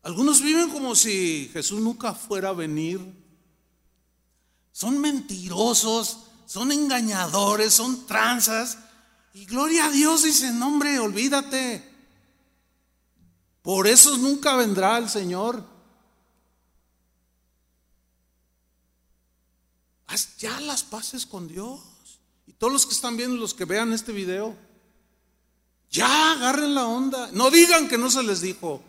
Algunos viven como si Jesús nunca fuera a venir. Son mentirosos, son engañadores, son tranzas. Y gloria a Dios dicen, hombre, olvídate. Por eso nunca vendrá el Señor. Haz ya las paces con Dios. Todos los que están viendo, los que vean este video, ya agarren la onda. No digan que no se les dijo.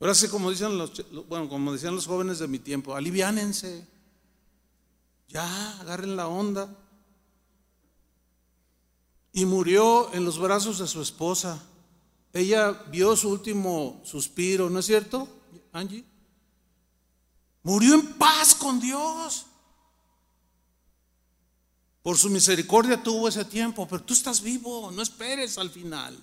Ahora sí, como dicen los, bueno, como decían los jóvenes de mi tiempo, aliviánense. Ya, agarren la onda. Y murió en los brazos de su esposa. Ella vio su último suspiro, ¿no es cierto, Angie? Murió en paz con Dios. Por su misericordia tuvo ese tiempo, pero tú estás vivo, no esperes al final.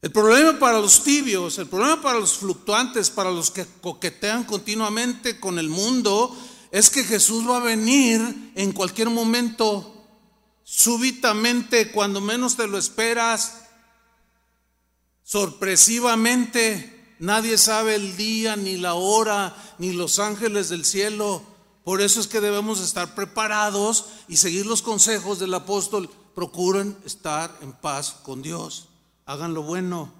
El problema para los tibios, el problema para los fluctuantes, para los que coquetean continuamente con el mundo, es que Jesús va a venir en cualquier momento, súbitamente, cuando menos te lo esperas, sorpresivamente. Nadie sabe el día, ni la hora, ni los ángeles del cielo. Por eso es que debemos estar preparados y seguir los consejos del apóstol. Procuren estar en paz con Dios hagan lo bueno,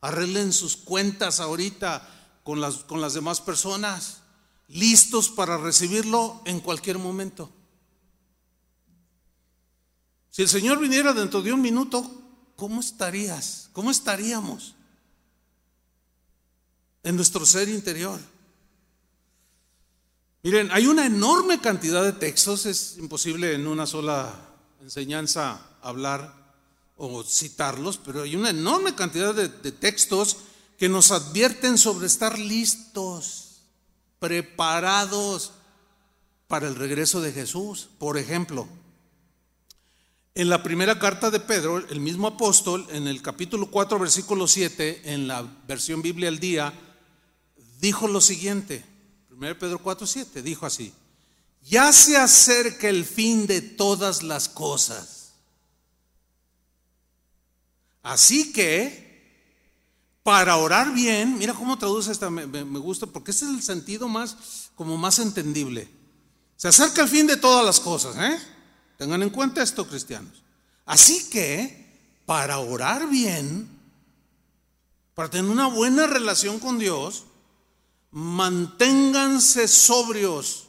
arreglen sus cuentas ahorita con las, con las demás personas, listos para recibirlo en cualquier momento. Si el Señor viniera dentro de un minuto, ¿cómo estarías? ¿Cómo estaríamos en nuestro ser interior? Miren, hay una enorme cantidad de textos, es imposible en una sola enseñanza hablar o citarlos, pero hay una enorme cantidad de, textos que nos advierten sobre estar listos, preparados para el regreso de Jesús. Por ejemplo, en la primera carta de Pedro, el mismo apóstol, en el capítulo 4, versículo 7, en la versión Biblia al día, dijo lo siguiente, 1 Pedro 4, 7, dijo así, ya se acerca el fin de todas las cosas. Así que, para orar bien, mira cómo traduce esta, me, gusta, porque ese es el sentido más, como más entendible. Se acerca el fin de todas las cosas, ¿eh? Tengan en cuenta esto, cristianos. Así que, para orar bien, para tener una buena relación con Dios, manténganse sobrios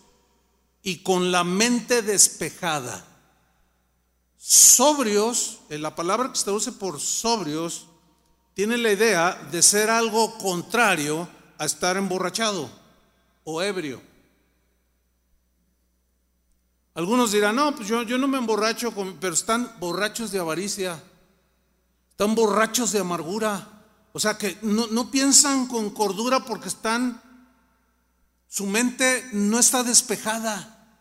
y con la mente despejada Sobrios, en la palabra que se traduce por sobrios, tiene la idea de ser algo contrario a estar emborrachado o ebrio. Algunos dirán, no, pues yo, yo no me emborracho, pero están borrachos de avaricia, están borrachos de amargura. O sea que no, no piensan con cordura porque están, su mente no está despejada.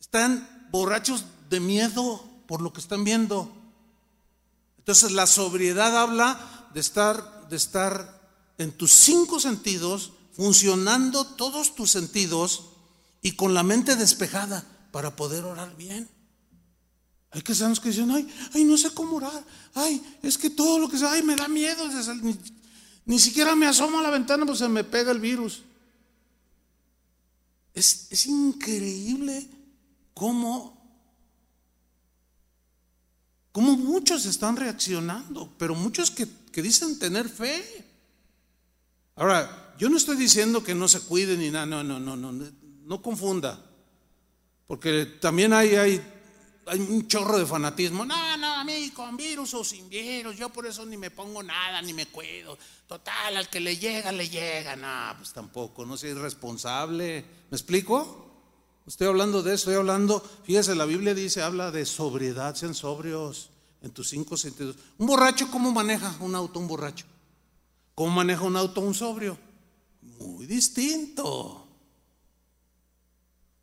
Están borrachos de miedo por lo que están viendo. Entonces la sobriedad habla de estar, en tus cinco sentidos, funcionando todos tus sentidos y con la mente despejada para poder orar bien. Hay que que dicen, ay, ay, no sé cómo orar, ay, es que todo lo que sea, ay, me da miedo, Ni siquiera me asomo a la ventana, pues se me pega el virus. Es, es increíble cómo, cómo muchos están reaccionando, pero muchos que, que dicen tener fe. Ahora, yo no estoy diciendo que no se cuiden ni nada, no, no, no, no, no confunda. Porque también hay, hay, hay un chorro de fanatismo. No, no, a mí con virus o sin virus, yo por eso ni me pongo nada, ni me cuido. Total, al que le llega, le llega. No, pues tampoco, no soy irresponsable. ¿Me explico? Estoy hablando de eso, estoy hablando, fíjese, la Biblia dice, habla de sobriedad, sean sobrios en tus cinco sentidos. Un borracho, ¿cómo maneja un auto un borracho? ¿Cómo maneja un auto un sobrio? Muy distinto.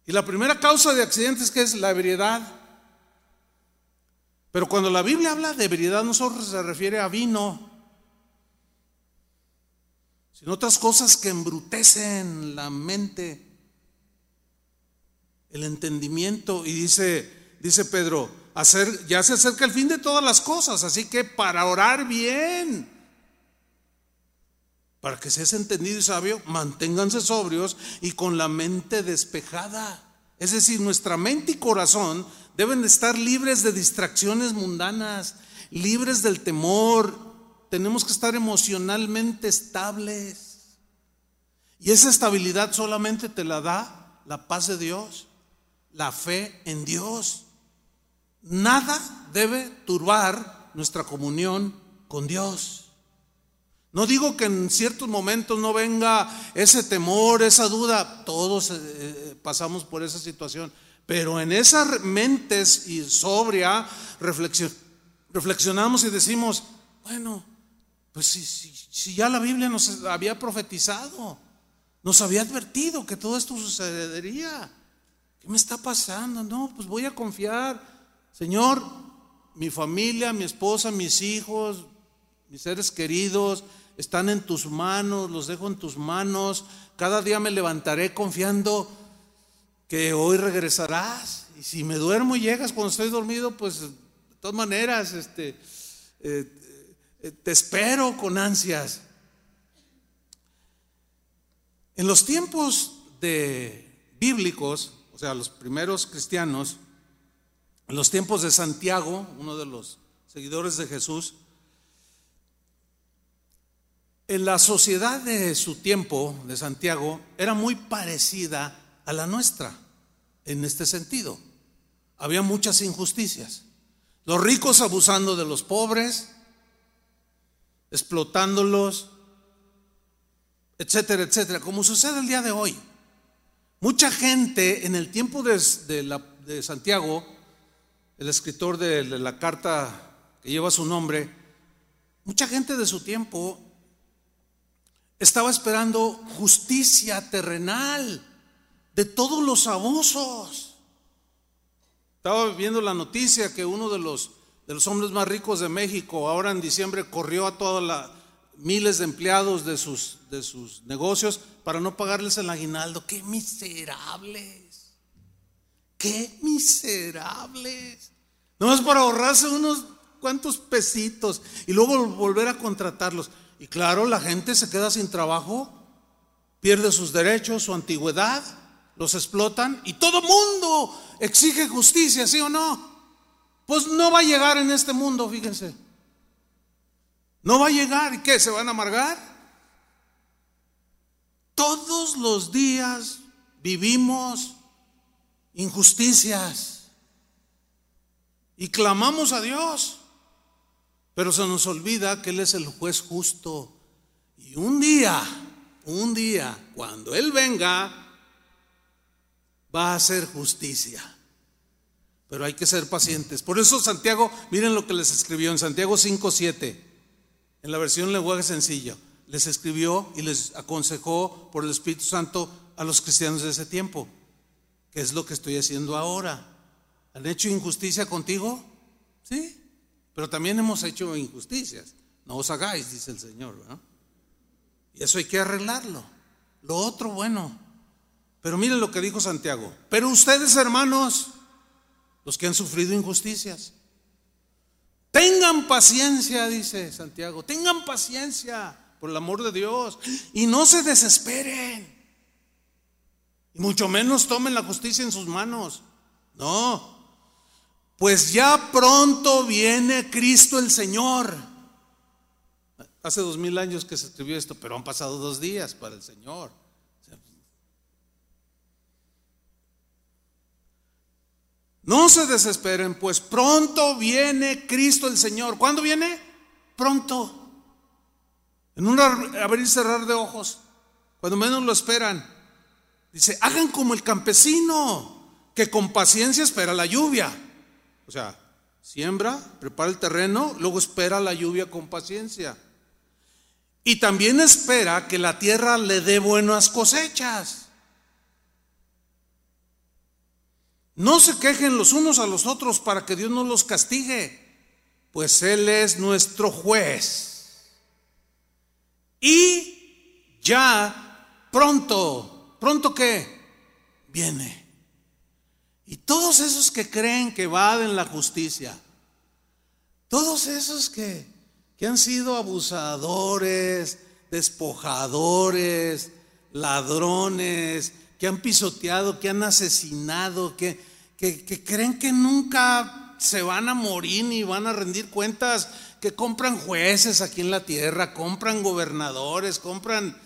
Y la primera causa de accidentes que es la ebriedad. Pero cuando la Biblia habla de ebriedad no solo se refiere a vino, sino otras cosas que embrutecen la mente, el entendimiento. Y dice, dice Pedro, hacer, ya se acerca el fin de todas las cosas, así que para orar bien, para que seas entendido y sabio, manténganse sobrios y con la mente despejada. Es decir, nuestra mente y corazón deben estar libres de distracciones mundanas, libres del temor. Tenemos que estar emocionalmente estables. Y esa estabilidad solamente te la da la paz de Dios, la fe en Dios. Nada debe turbar nuestra comunión con Dios. No digo que en ciertos momentos no venga ese temor, esa duda, todos eh, eh, pasamos por esa situación, pero en esas mentes y sobria reflexionamos y decimos, bueno, pues si, si ya la Biblia nos había profetizado, nos había advertido que todo esto sucedería, ¿qué me está pasando? No, pues voy a confiar, Señor, mi familia, mi esposa, mis hijos, mis seres queridos, están en tus manos, los dejo en tus manos. Cada día me levantaré confiando que hoy regresarás. Y si me duermo y llegas cuando estoy dormido, pues de todas maneras, este, eh, eh, te espero con ansias. En los tiempos de bíblicos, o sea, los primeros cristianos, en los tiempos de Santiago, uno de los seguidores de Jesús, en la sociedad de su tiempo, de Santiago, era muy parecida a la nuestra en este sentido. Había muchas injusticias. Los ricos abusando de los pobres, explotándolos, etcétera, etcétera, como sucede el día de hoy. Mucha gente en el tiempo de, Santiago, el escritor de la carta que lleva su nombre, mucha gente de su tiempo estaba esperando justicia terrenal de todos los abusos. Estaba viendo la noticia que uno de los, de los hombres más ricos de México ahora en diciembre corrió a todos los miles de empleados de sus, de sus negocios para no pagarles el aguinaldo. ¡Qué miserables! ¡Qué miserables! No es para ahorrarse unos cuantos pesitos y luego volver a contratarlos. Y claro, la gente se queda sin trabajo, pierde sus derechos, su antigüedad, los explotan y todo mundo exige justicia, ¿sí o no? Pues no va a llegar en este mundo, fíjense. No va a llegar. ¿Y qué? ¿Se van a amargar? Todos los días vivimos injusticias y clamamos a Dios. Pero se nos olvida que Él es el juez justo. Y un día, un día, cuando Él venga, va a hacer justicia. Pero hay que ser pacientes. Por eso Santiago, miren lo que les escribió en Santiago 5.7, en la versión lenguaje sencillo. Les escribió y les aconsejó por el Espíritu Santo a los cristianos de ese tiempo. ¿Qué es lo que estoy haciendo ahora? ¿Han hecho injusticia contigo? ¿Sí? Pero también hemos hecho injusticias. No os hagáis, dice el Señor. Y eso hay que arreglarlo. Lo otro, bueno. Pero miren lo que dijo Santiago. Pero ustedes, hermanos, los que han sufrido injusticias, tengan paciencia, dice Santiago. Tengan paciencia. por el amor de Dios. Y no se desesperen. Y mucho menos tomen la justicia en sus manos. No. Pues ya pronto viene Cristo el Señor. Hace dos mil años que se escribió esto, pero han pasado dos días para el Señor. No se desesperen, pues pronto viene Cristo el Señor. ¿Cuándo viene? Pronto. En un abrir y cerrar de ojos, cuando menos lo esperan. Dice, hagan como el campesino, que con paciencia espera la lluvia. O sea, siembra, prepara el terreno, luego espera la lluvia con paciencia. Y también espera que la tierra le dé buenas cosechas. No se quejen los unos a los otros para que Dios no los castigue, pues Él es nuestro juez. Y ya pronto, pronto que viene. Y todos esos que creen que en la justicia, todos esos que, que han sido abusadores, despojadores, ladrones, que han pisoteado, que han asesinado, que, que, creen que nunca se van a morir ni van a rendir cuentas que compran jueces aquí en la tierra, compran gobernadores, compran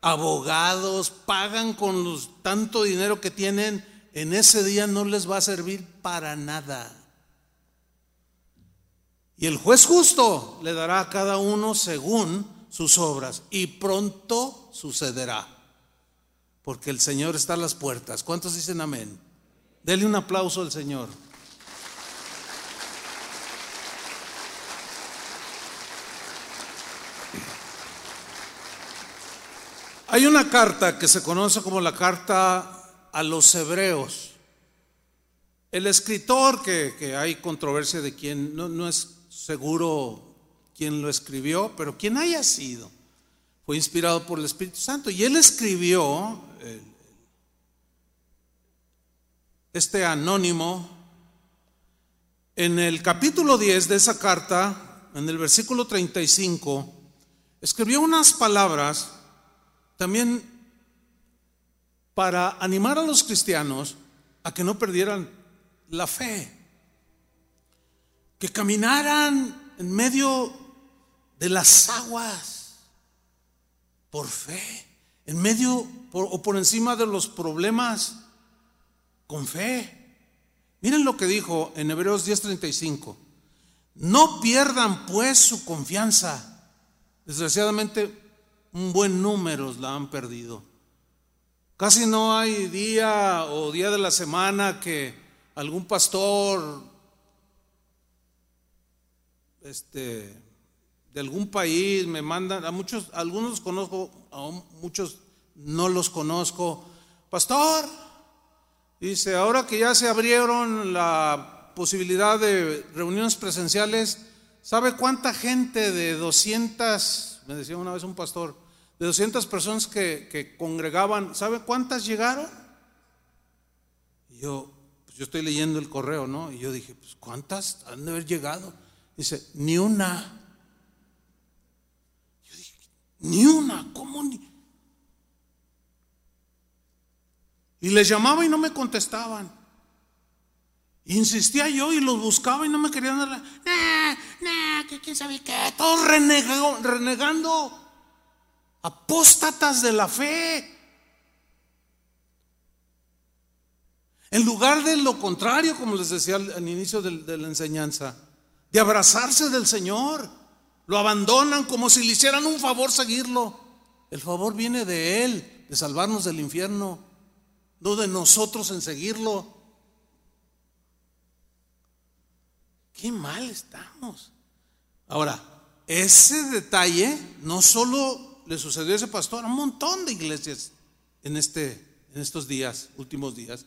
abogados, pagan con los, tanto dinero que tienen, en ese día no les va a servir para nada. Y el juez justo le dará a cada uno según sus obras y pronto sucederá, porque el Señor está a las puertas. ¿Cuántos dicen amén? Dele un aplauso al Señor. Hay una carta que se conoce como la carta a los hebreos. El escritor, que, hay controversia de quién, no, es seguro quién lo escribió, pero quien haya sido, fue inspirado por el Espíritu Santo. Y él escribió, este anónimo, en el capítulo 10 de esa carta, en el versículo 35, escribió unas palabras también para animar a los cristianos a que no perdieran la fe, que caminaran en medio de las aguas por fe, en medio o por encima de los problemas con fe. Miren lo que dijo en Hebreos 10:35. No pierdan pues su confianza. Desgraciadamente un buen número la han perdido. Casi no hay día o día de la semana que algún pastor este, de algún país me mandan, a muchos, algunos los conozco, a muchos no los conozco. Pastor, dice, ahora que ya se abrieron la posibilidad de reuniones presenciales, ¿sabe cuánta gente de 200, me decía una vez un pastor, de 200 personas que, congregaban, ¿sabe cuántas llegaron? Y yo, pues yo estoy leyendo el correo, ¿no? Y yo dije, pues ¿cuántas han de haber llegado? Dice, ni una. Ni una, ¿cómo ni? Y les llamaba y no me contestaban. Insistía yo y los buscaba y no me querían dar. Nah, nah, que quién sabe qué. Todos renegando apóstatas de la fe. En lugar de lo contrario, como les decía al, inicio de, la enseñanza, de abrazarse del Señor, lo abandonan como si le hicieran un favor seguirlo. El favor viene de Él, de salvarnos del infierno, no de nosotros en seguirlo. Qué mal estamos. Ahora, ese detalle no solo le sucedió a ese pastor a un montón de iglesias en, este, en estos días, últimos días.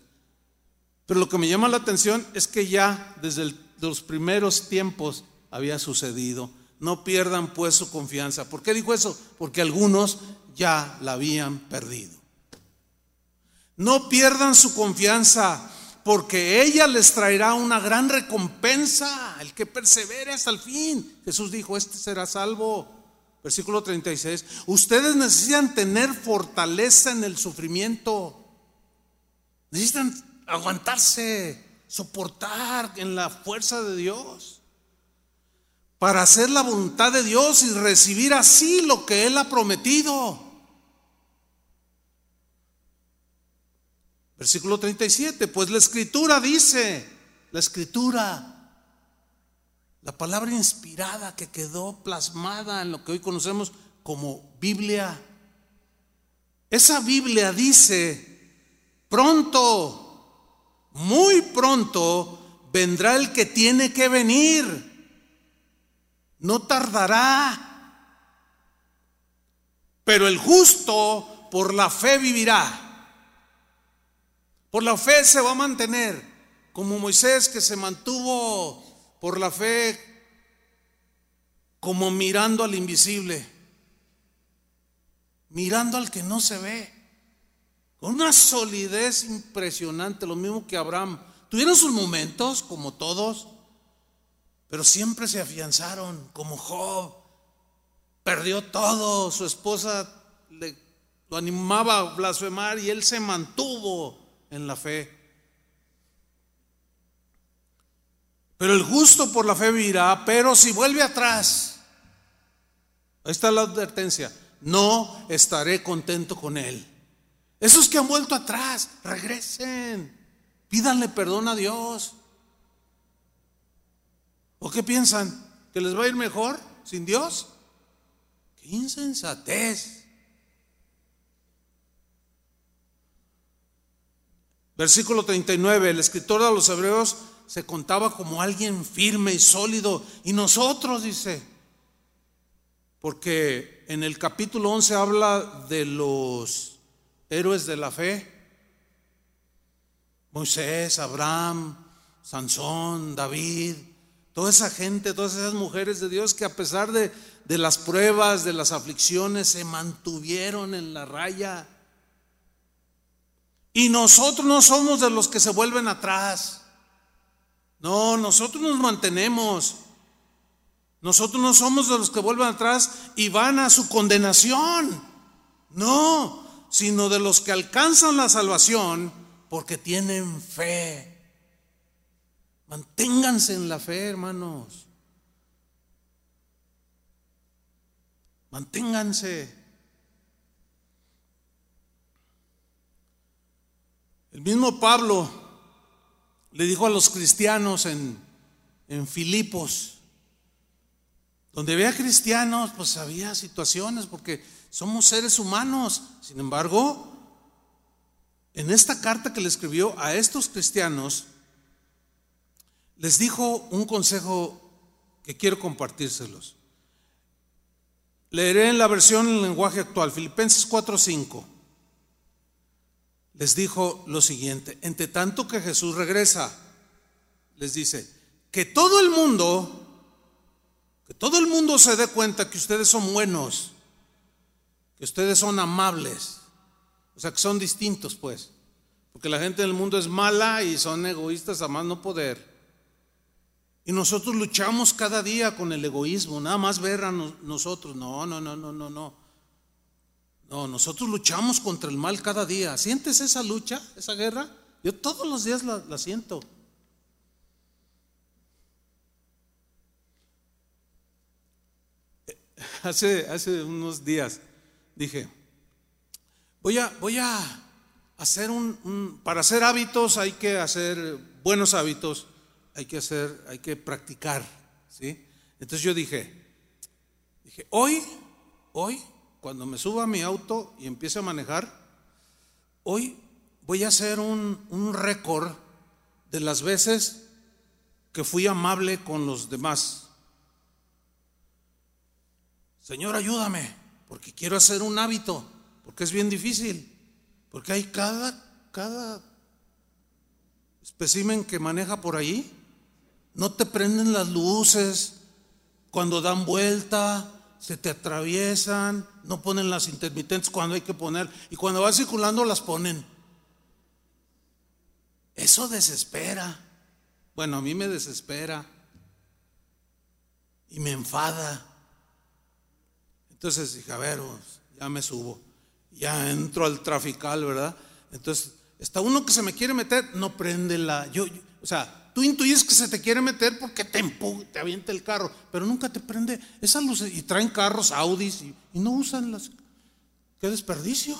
Pero lo que me llama la atención es que ya desde los primeros tiempos había sucedido. No pierdan pues su confianza. ¿Por qué dijo eso? Porque algunos ya la habían perdido. No pierdan su confianza porque ella les traerá una gran recompensa. El que persevere hasta el fin. Jesús dijo, este será salvo. Versículo 36. Ustedes necesitan tener fortaleza en el sufrimiento. Necesitan aguantarse, soportar en la fuerza de Dios. Para hacer la voluntad de Dios y recibir así lo que Él ha prometido. Versículo 37. Pues la escritura dice, la escritura la palabra inspirada que quedó plasmada en lo que hoy conocemos como Biblia. Esa Biblia dice, pronto, muy pronto, vendrá el que tiene que venir. No tardará. Pero el justo por la fe vivirá. Por la fe se va a mantener, como Moisés que se mantuvo por la fe como mirando al invisible, mirando al que no se ve, con una solidez impresionante, lo mismo que Abraham. Tuvieron sus momentos, como todos, pero siempre se afianzaron, como Job. Perdió todo, su esposa le, lo animaba a blasfemar y él se mantuvo en la fe. Pero el justo por la fe vivirá, pero si vuelve atrás, ahí está la advertencia, no estaré contento con él. Esos que han vuelto atrás, regresen, pídanle perdón a Dios. ¿O qué piensan? ¿Que les va a ir mejor sin Dios? ¡Qué insensatez! Versículo 39, el escritor de los Hebreos se contaba como alguien firme y sólido. Y nosotros, dice, porque en el capítulo 11 habla de los héroes de la fe. Moisés, Abraham, Sansón, David, toda esa gente, todas esas mujeres de Dios que a pesar de, de las pruebas, de las aflicciones, se mantuvieron en la raya. Y nosotros no somos de los que se vuelven atrás. No, nosotros nos mantenemos. Nosotros no somos de los que vuelven atrás y van a su condenación. No, sino de los que alcanzan la salvación porque tienen fe. Manténganse en la fe, hermanos. Manténganse. El mismo Pablo le dijo a los cristianos en, en Filipos, donde había cristianos, pues había situaciones, porque somos seres humanos. Sin embargo, en esta carta que le escribió a estos cristianos, les dijo un consejo que quiero compartírselos. Leeré en la versión en lenguaje actual, Filipenses 4:5 les dijo lo siguiente, entre tanto que Jesús regresa, les dice, que todo el mundo, que todo el mundo se dé cuenta que ustedes son buenos, que ustedes son amables, o sea, que son distintos, pues, porque la gente del mundo es mala y son egoístas a más no poder. Y nosotros luchamos cada día con el egoísmo, nada más ver a nosotros, no, no, no, no, no, no. No, nosotros luchamos contra el mal cada día. ¿Sientes esa lucha, esa guerra? Yo todos los días la, siento. *laughs* Hace, hace unos días dije, voy a, voy a hacer un, para hacer hábitos hay que hacer buenos hábitos, hay que hacer, hay que practicar, ¿sí? Entonces yo dije, dije, hoy, hoy cuando me suba a mi auto y empiece a manejar, hoy voy a hacer un, un récord de las veces que fui amable con los demás. Señor, ayúdame, porque quiero hacer un hábito, porque es bien difícil, porque hay cada, cada que maneja por ahí, no te prenden las luces cuando dan vuelta, se te atraviesan, no ponen las intermitentes cuando hay que poner, y cuando va circulando las ponen. Eso desespera. Bueno, a mí me desespera y me enfada. Entonces dije, a ver, pues, ya me subo. Ya entro al trafical, ¿verdad? Entonces, está uno que se me quiere meter, no prende la. Yo, o sea, tú intuyes que se te quiere meter porque te empuja, te avienta el carro, pero nunca te prende esas luces. Y traen carros, Audis, y, y no usan las. ¡Qué desperdicio!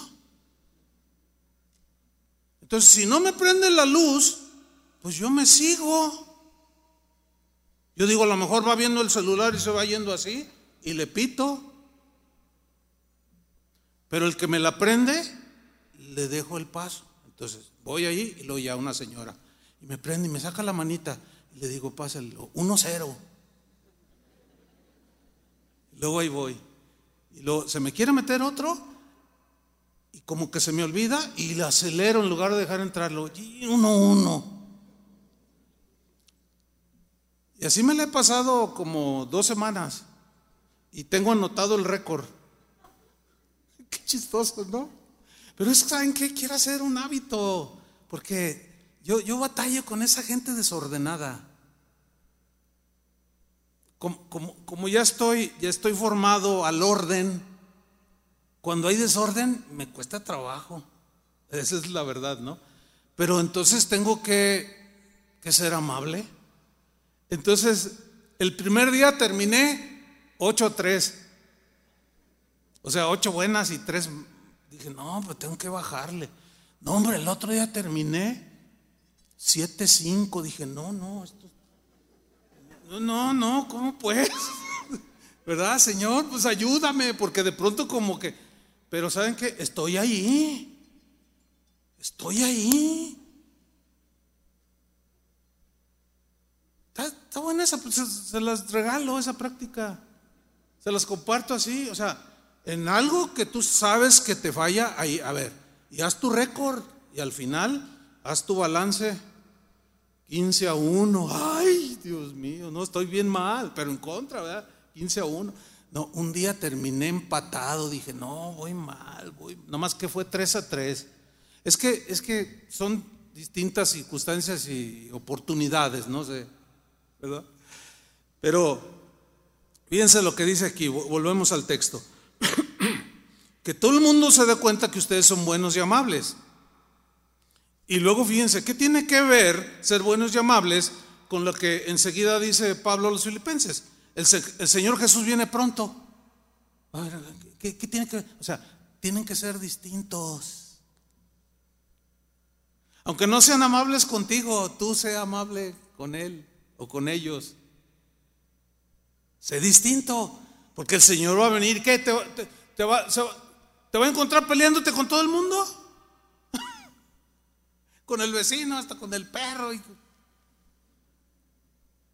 Entonces, si no me prende la luz, pues yo me sigo. Yo digo, a lo mejor va viendo el celular y se va yendo así, y le pito. Pero el que me la prende, le dejo el paso. Entonces voy ahí y luego ya una señora. Y me prende y me saca la manita. Y le digo, pásalo, 1-0. Luego ahí voy. Y luego se me quiere meter otro. Y como que se me olvida y le acelero en lugar de dejar entrarlo. 1-1. Y así me le he pasado como dos semanas. Y tengo anotado el récord. *laughs* Qué chistoso, ¿no? Pero es que, ¿saben qué? Quiero hacer un hábito, porque yo, yo batallo con esa gente desordenada. Como, como, como, ya estoy, ya estoy formado al orden, cuando hay desorden me cuesta trabajo. Esa es la verdad, ¿no? Pero entonces tengo que, que ser amable. Entonces, el primer día terminé 8-3. O sea, ocho buenas y tres. Dije, no, pues tengo que bajarle. No, hombre, el otro día terminé siete, cinco. Dije, no, no, esto. No, no, ¿cómo pues? *laughs* ¿Verdad, Señor? Pues ayúdame, porque de pronto como que. Pero ¿saben qué? Estoy ahí. Estoy ahí. Está, buena esa, pues, se las regalo esa práctica. Se las comparto así, o sea, en algo que tú sabes que te falla, ahí, a ver, y haz tu récord y al final haz tu balance 15 a 1. Ay, Dios mío, no estoy bien mal, pero en contra, ¿verdad? 15 a 1. No, un día terminé empatado, dije, no, voy mal, voy, nomás que fue 3 a 3. Es que, es que son distintas circunstancias y oportunidades, no sé, ¿verdad? Pero fíjense lo que dice aquí, volvemos al texto. *clears throat* que todo el mundo se dé cuenta que ustedes son buenos y amables. Y luego fíjense, ¿qué tiene que ver ser buenos y amables con lo que enseguida dice Pablo a los filipenses? El, Señor Jesús viene pronto. ¿Qué, tiene que ver? O sea, tienen que ser distintos. Aunque no sean amables contigo, tú sé amable con Él o con ellos. Sé distinto. Porque el Señor va a venir, ¿qué? ¿Te, te, va, ¿Te, va, a encontrar peleándote con todo el mundo? Con el vecino, hasta con el perro. El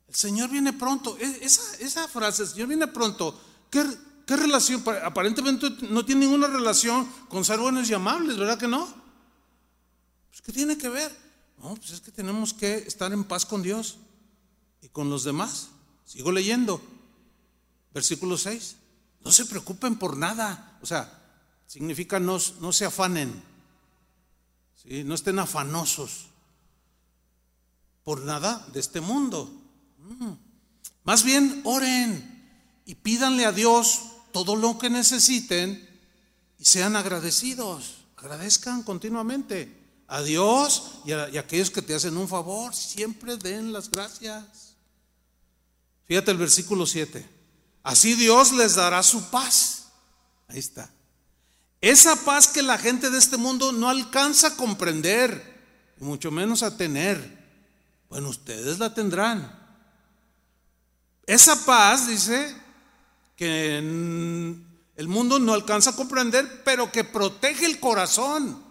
Señor viene pronto. E, esa, frase, el Señor viene pronto, ¿qué, ¿qué, relación? Aparentemente no tiene ninguna relación con ser buenos y amables, ¿verdad que no? Pues, ¿Qué tiene que ver? No, pues es que tenemos que estar en paz con Dios y con los demás. Sigo leyendo. Versículo 6. No se preocupen por nada. O sea, significa no, no se afanen. No estén afanosos por nada de este mundo. Mm. Más bien oren y pídanle a Dios todo lo que necesiten y sean agradecidos. Agradezcan continuamente a Dios y a, y a aquellos que te hacen un favor. Siempre den las gracias. Fíjate el versículo 7. Así Dios les dará su paz. Ahí está. Esa paz que la gente de este mundo no alcanza a comprender, mucho menos a tener. Bueno, ustedes la tendrán. Esa paz, dice, que el mundo no alcanza a comprender, pero que protege el corazón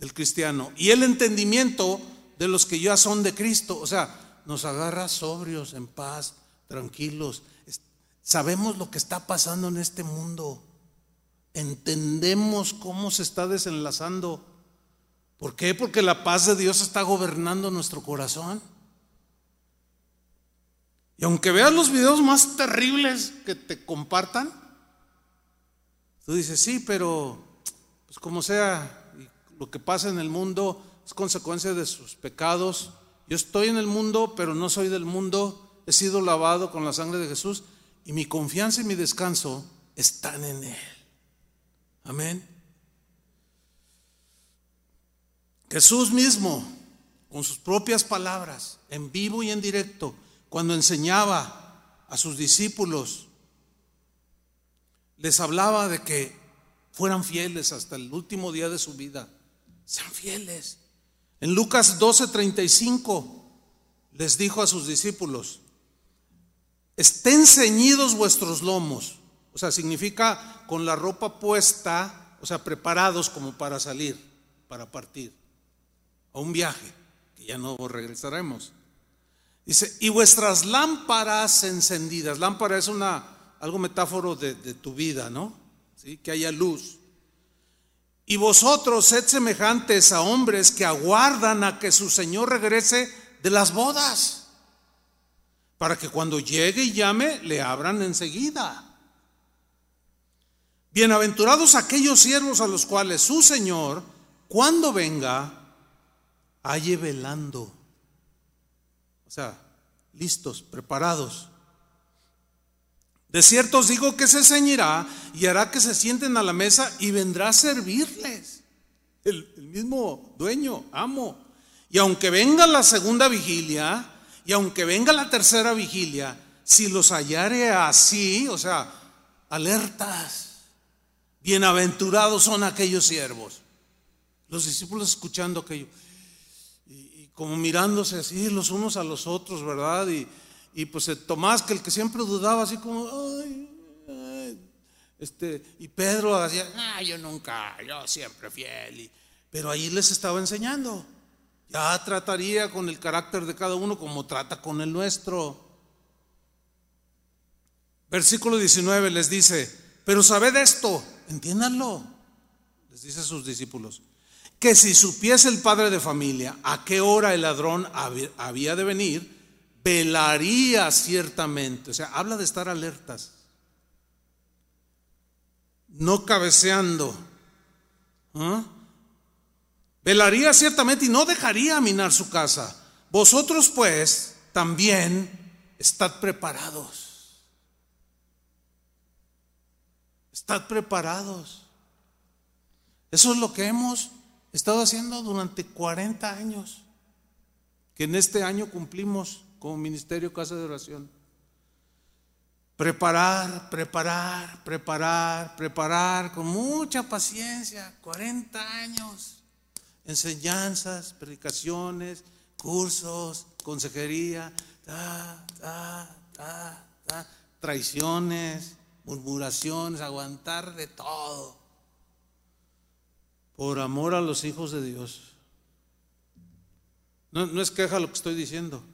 del cristiano y el entendimiento de los que ya son de Cristo. O sea, nos agarra sobrios, en paz, tranquilos, Sabemos lo que está pasando en este mundo. Entendemos cómo se está desenlazando. ¿Por qué? Porque la paz de Dios está gobernando nuestro corazón. Y aunque veas los videos más terribles que te compartan, tú dices, sí, pero pues como sea, lo que pasa en el mundo es consecuencia de sus pecados. Yo estoy en el mundo, pero no soy del mundo. He sido lavado con la sangre de Jesús. Y mi confianza y mi descanso están en Él. Amén. Jesús mismo, con sus propias palabras, en vivo y en directo, cuando enseñaba a sus discípulos, les hablaba de que fueran fieles hasta el último día de su vida. Sean fieles. En Lucas 12:35 les dijo a sus discípulos, estén ceñidos vuestros lomos. O sea, significa con la ropa puesta, o sea, preparados como para salir, para partir a un viaje, que ya no regresaremos. Dice, y vuestras lámparas encendidas. Lámpara es una, algo metáforo de, tu vida, ¿no? ¿Sí? Que haya luz. Y vosotros sed semejantes a hombres que aguardan a que su Señor regrese de las bodas, para que cuando llegue y llame, le abran enseguida. Bienaventurados aquellos siervos a los cuales su Señor, cuando venga, halle velando. O sea, listos, preparados. De cierto os digo que se ceñirá y hará que se sienten a la mesa y vendrá a servirles. El, el, mismo dueño, amo. Y aunque venga la segunda vigilia, y aunque venga la tercera vigilia, si los hallare así, o sea, alertas, bienaventurados son aquellos siervos. Los discípulos escuchando aquello como mirándose así los unos a los otros, ¿verdad? Y, y pues Tomás, que el que siempre dudaba, así como, este, y Pedro decía, ah, yo nunca, yo siempre fiel. pero ahí les estaba enseñando. Ya trataría con el carácter de cada uno como trata con el nuestro. Versículo 19 les dice, pero sabed esto, entiéndanlo, les dice a sus discípulos que si supiese el padre de familia a qué hora el ladrón había de venir, velaría ciertamente. O sea, habla de estar alertas, no cabeceando. ¿ah? Velaría ciertamente y no dejaría minar su casa. Vosotros pues también estad preparados. Estad preparados. Eso es lo que hemos He estado haciendo durante 40 años, que en este año cumplimos como Ministerio Casa de Oración. Preparar, preparar, preparar, preparar con mucha paciencia, 40 años, enseñanzas, predicaciones, cursos, consejería, traiciones, murmuraciones, aguantar de todo por amor a los hijos de Dios. No, es queja lo que estoy diciendo,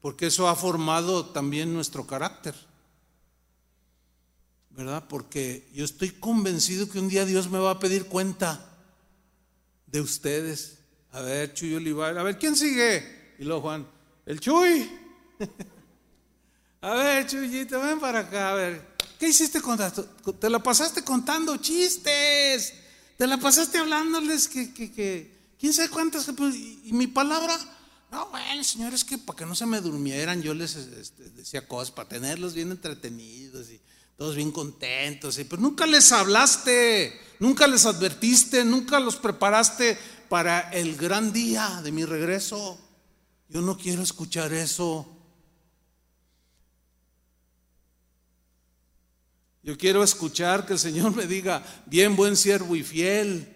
porque eso ha formado también nuestro carácter. ¿Verdad? Porque yo estoy convencido que un día Dios me va a pedir cuenta de ustedes. A ver, Chuy Olivar, a ver, ¿quién sigue? Y luego Juan, el Chuy. *laughs* a ver, Chuyito, ven para acá, a ver. ¿Qué hiciste con Te la pasaste contando chistes. Te la pasaste hablándoles que, que, que quién sabe cuántas, pues, y, mi palabra, no, bueno, señores, que para que no se me durmieran, yo les este, decía cosas para tenerlos bien entretenidos y todos bien contentos, pero nunca les hablaste, nunca les advertiste, nunca los preparaste para el gran día de mi regreso. Yo no quiero escuchar eso. Yo quiero escuchar que el Señor me diga, bien buen siervo y fiel,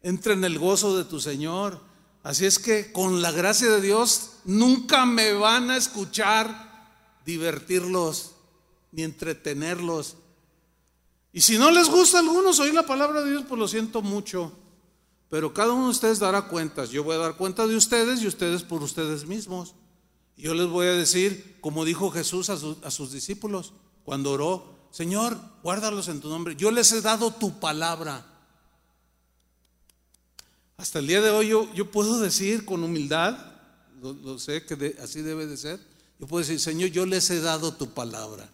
entra en el gozo de tu Señor. Así es que con la gracia de Dios nunca me van a escuchar divertirlos ni entretenerlos. Y si no les gusta a algunos oír la palabra de Dios, pues lo siento mucho. Pero cada uno de ustedes dará cuentas. Yo voy a dar cuenta de ustedes y ustedes por ustedes mismos. yo les voy a decir, como dijo Jesús a, a sus discípulos cuando oró, Señor, guárdalos en tu nombre. Yo les he dado tu palabra. Hasta el día de hoy yo, puedo decir con humildad, lo, sé que así debe de ser, yo puedo decir, Señor, yo les he dado tu palabra.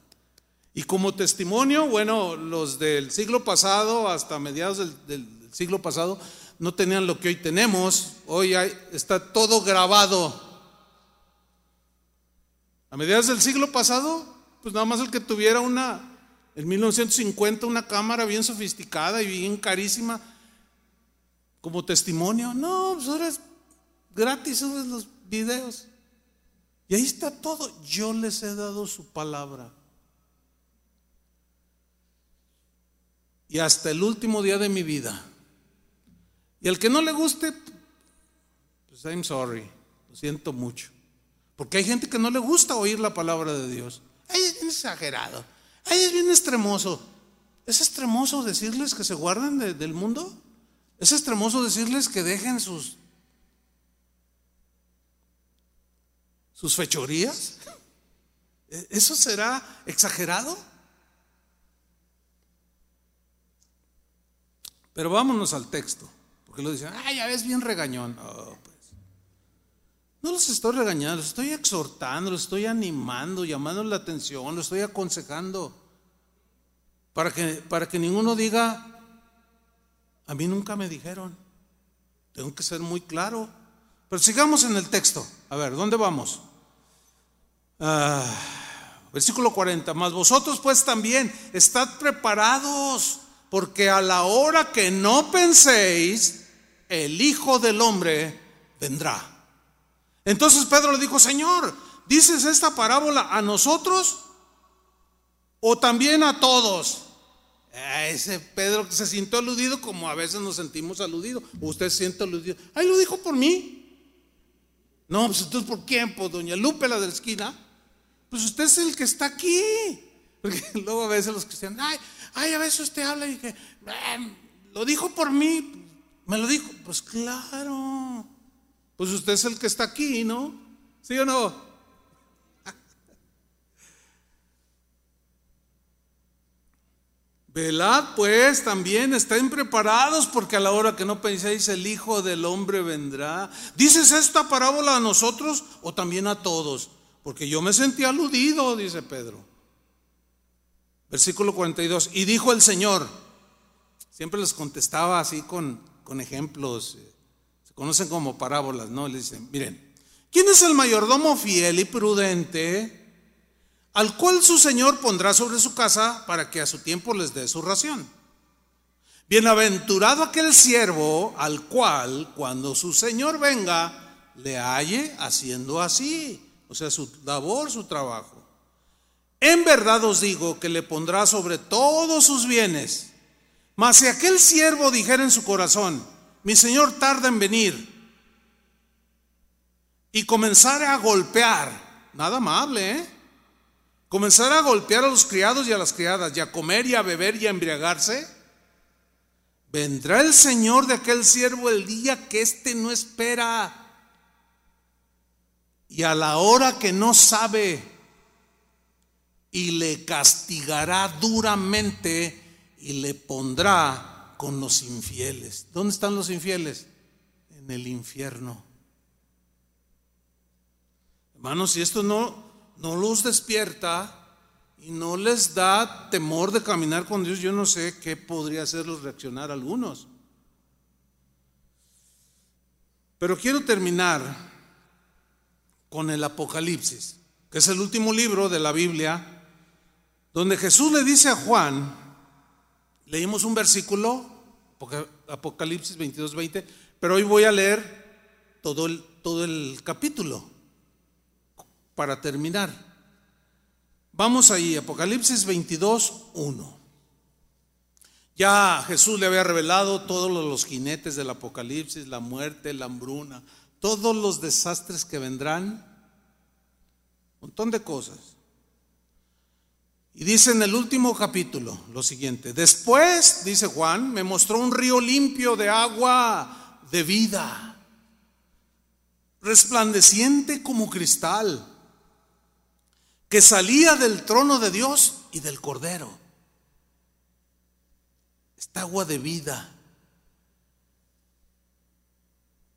Y como testimonio, bueno, los del siglo pasado, hasta mediados del, siglo pasado, no tenían lo que hoy tenemos. Hoy está todo grabado. A mediados del siglo pasado, pues nada más el que tuviera una En 1950 una cámara bien sofisticada y bien carísima como testimonio. No, pues ahora es gratis, subes los videos. Y ahí está todo. Yo les he dado su palabra. Y hasta el último día de mi vida. Y al que no le guste, pues I'm sorry. Lo siento mucho. Porque hay gente que no le gusta oír la palabra de Dios. Es exagerado. Ay, es bien extremoso. ¿Es extremoso decirles que se guarden del mundo? ¿Es extremoso decirles que dejen sus, sus fechorías? ¿E-, ¿Eso será exagerado? Pero vámonos al texto, porque lo dicen, ay, ya ves bien regañón. pues. No los estoy regañando, los estoy exhortando, los estoy animando, llamando la atención, los estoy aconsejando. Para que, para que ninguno diga, a mí nunca me dijeron. Tengo que ser muy claro. Pero sigamos en el texto. A ver, ¿dónde vamos? Ah, versículo 40. Mas vosotros pues también estad preparados, porque a la hora que no penséis, el Hijo del Hombre vendrá. Entonces Pedro le dijo, Señor, ¿dices esta parábola a nosotros o también a todos? ese Pedro se sintió aludido como a veces nos sentimos aludidos. Usted se siente aludido. Ay, lo dijo por mí. No, pues entonces ¿por quién? Pues doña Lupe, la de la esquina. Pues usted es el que está aquí. Porque *laughs* luego a veces los cristianos, ay, ay, a veces usted habla y que, lo dijo por mí. Me lo dijo. Pues claro. Pues usted es el que está aquí, ¿no? ¿Sí o no? *laughs* Velad pues también, estén preparados porque a la hora que no penséis el Hijo del Hombre vendrá. ¿Dices esta parábola a nosotros o también a todos? Porque yo me sentí aludido, dice Pedro. Versículo 42. Y dijo el Señor, siempre les contestaba así con, con ejemplos, se conocen como parábolas, ¿no? Le dicen, miren, ¿quién es el mayordomo fiel y prudente? al cual su Señor pondrá sobre su casa para que a su tiempo les dé su ración. Bienaventurado aquel siervo al cual cuando su Señor venga le halle haciendo así, o sea, su labor, su trabajo. En verdad os digo que le pondrá sobre todos sus bienes. Mas si aquel siervo dijera en su corazón, mi Señor tarda en venir, y comenzara a golpear, nada amable, ¿eh? comenzar a golpear a los criados y a las criadas, y a comer y a beber y a embriagarse, vendrá el Señor de aquel siervo el día que éste no espera. Y a la hora que no sabe, y le castigará duramente y le pondrá con los infieles. ¿Dónde están los infieles? En el infierno. Hermanos, si esto no no los despierta y no les da temor de caminar con Dios, yo no sé qué podría hacerlos reaccionar algunos. Pero quiero terminar con el Apocalipsis, que es el último libro de la Biblia, donde Jesús le dice a Juan, leímos un versículo, Apocalipsis 22, 20, pero hoy voy a leer todo el, todo el capítulo para terminar. Vamos ahí, Apocalipsis 22, 1. Ya Jesús le había revelado todos los jinetes del Apocalipsis, la muerte, la hambruna, todos los desastres que vendrán, un montón de cosas. Y dice en el último capítulo lo siguiente, después, dice Juan, me mostró un río limpio de agua de vida, resplandeciente como cristal que salía del trono de Dios y del Cordero. Esta agua de vida.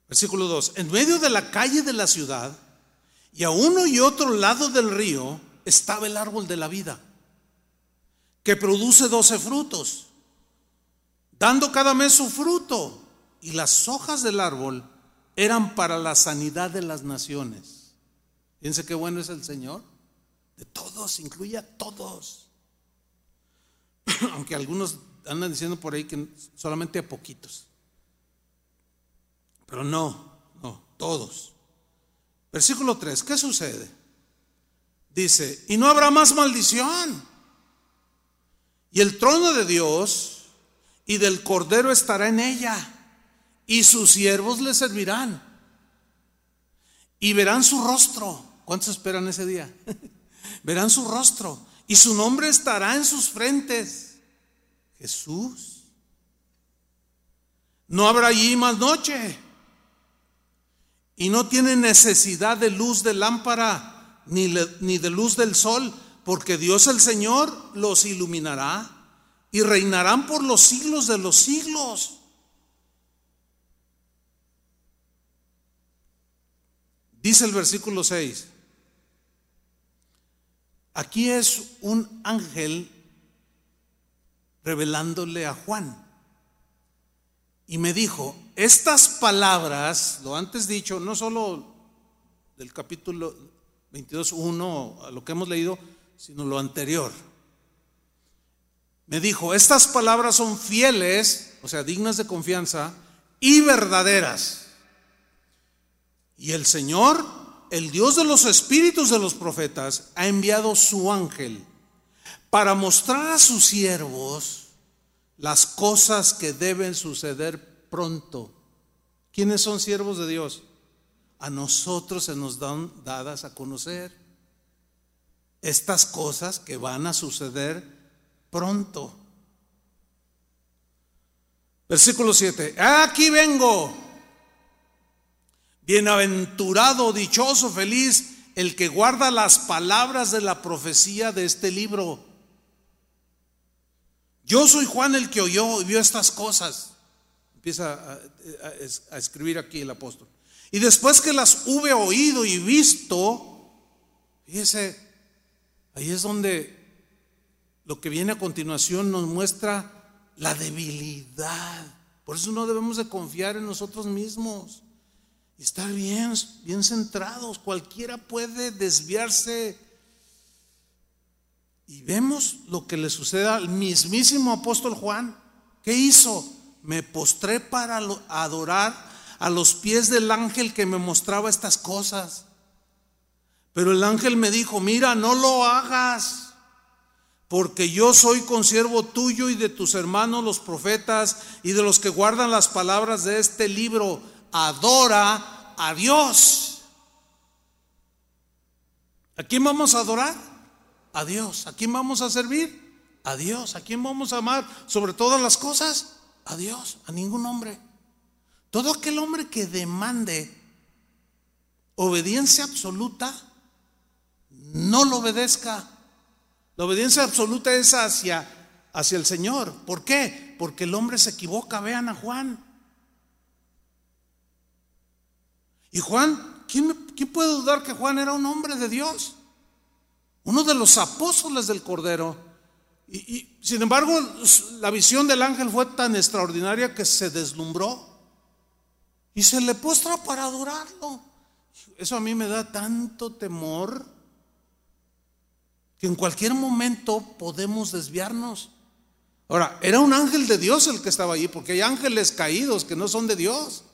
Versículo 2. En medio de la calle de la ciudad y a uno y otro lado del río estaba el árbol de la vida, que produce doce frutos, dando cada mes su fruto. Y las hojas del árbol eran para la sanidad de las naciones. Fíjense qué bueno es el Señor. De todos, incluye a todos. *coughs* aunque algunos andan diciendo por ahí que solamente a poquitos. Pero no, no, todos. Versículo 3, ¿qué sucede? Dice, y no habrá más maldición. Y el trono de Dios y del Cordero estará en ella, y sus siervos le servirán, y verán su rostro. ¿Cuántos esperan ese día? *laughs* verán su rostro, y su nombre estará en sus frentes. Jesús. No habrá allí más noche. Y no tienen necesidad de luz de lámpara ni, ni de luz del sol, porque Dios el Señor los iluminará y reinarán por los siglos de los siglos. Dice el versículo 6. Aquí es un ángel revelándole a Juan. Y me dijo, estas palabras, lo antes dicho, no solo del capítulo 22.1, a lo que hemos leído, sino lo anterior. Me dijo, estas palabras son fieles, o sea, dignas de confianza, y verdaderas. Y el Señor, el Dios de los espíritus de los profetas, ha enviado su ángel para mostrar a sus siervos las cosas que deben suceder pronto. ¿Quiénes son siervos de Dios? A nosotros se nos dan dadas a conocer estas cosas que van a suceder pronto. Versículo 7. Aquí vengo. Bienaventurado, dichoso, feliz el que guarda las palabras de la profecía de este libro. Yo soy Juan el que oyó y vio estas cosas. Empieza a, escribir aquí el apóstol. Y después que las hube oído y visto, fíjese, ahí es donde lo que viene a continuación nos muestra la debilidad. Por eso no debemos de confiar en nosotros mismos y estar bien, bien centrados. Cualquiera puede desviarse y vemos lo que le sucede al mismísimo apóstol Juan. ¿Qué hizo? Me postré para adorar a los pies del ángel que me mostraba estas cosas. Pero el ángel me dijo, mira, no lo hagas, porque yo soy consiervo tuyo y de tus hermanos los profetas y de los que guardan las palabras de este libro. Adora a Dios. ¿A quién vamos a adorar? A Dios. ¿A quién vamos a servir? A Dios. ¿A quién vamos a amar sobre todas las cosas? A Dios, a ningún hombre. Todo aquel hombre que demande obediencia absoluta, no lo obedezca. La obediencia absoluta es hacia, hacia el Señor. ¿Por qué? Porque el hombre se equivoca. Vean a Juan. Y Juan, ¿quién, ¿quién puede dudar que Juan era un hombre de Dios? uno de los apóstoles del Cordero. Y, sin embargo, la visión del ángel fue tan extraordinaria que se deslumbró y se le postra para adorarlo. Eso a mí me da tanto temor que en cualquier momento podemos desviarnos. Ahora, era un ángel de Dios el que estaba allí, porque hay ángeles caídos que no son de Dios.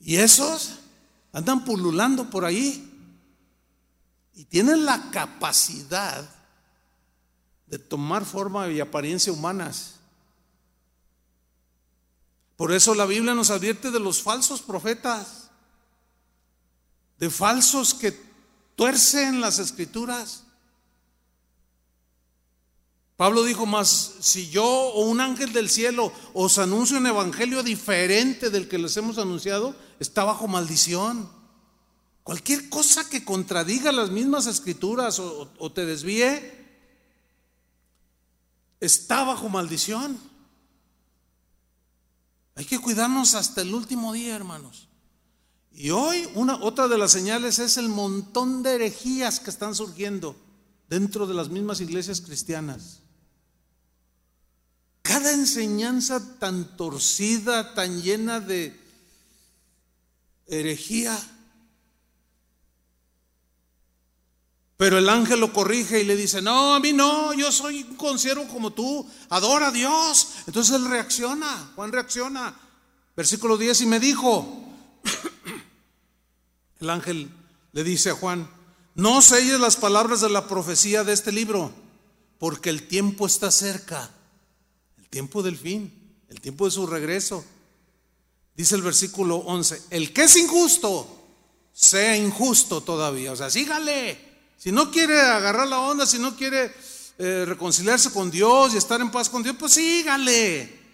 Y esos andan pululando por ahí y tienen la capacidad de tomar forma y apariencia humanas. Por eso la Biblia nos advierte de los falsos profetas, de falsos que tuercen las escrituras. Pablo dijo más, si yo o un ángel del cielo os anuncio un evangelio diferente del que les hemos anunciado, está bajo maldición. Cualquier cosa que contradiga las mismas escrituras o, te desvíe, está bajo maldición. Hay que cuidarnos hasta el último día, hermanos. Y hoy una otra de las señales es el montón de herejías que están surgiendo dentro de las mismas iglesias cristianas. Cada enseñanza tan torcida, tan llena de herejía, Pero el ángel lo corrige y le dice, no, a mí no, yo soy un consiervo como tú, adora a Dios. Entonces él reacciona, Juan reacciona. Versículo 10, y me dijo, el ángel le dice a Juan, no selles las palabras de la profecía de este libro, porque el tiempo está cerca, el tiempo del fin, el tiempo de su regreso. Dice el versículo 11, el que es injusto, sea injusto todavía. O sea, sígale. Si no quiere agarrar la onda, si no quiere eh, reconciliarse con Dios y estar en paz con Dios, pues sígale.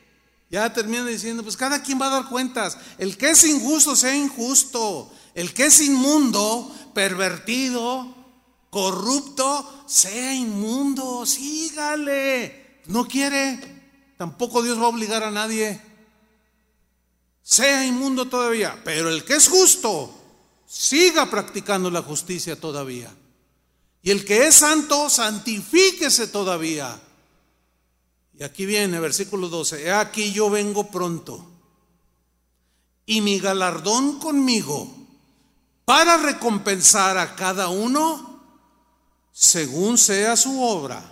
Ya termina diciendo, pues cada quien va a dar cuentas. El que es injusto, sea injusto. El que es inmundo, pervertido, corrupto, sea inmundo. Sígale. No quiere. Tampoco Dios va a obligar a nadie. Sea inmundo todavía. Pero el que es justo, siga practicando la justicia todavía. Y el que es santo, santifíquese todavía. Y aquí viene, versículo 12, he aquí yo vengo pronto, y mi galardón conmigo, para recompensar a cada uno según sea su obra.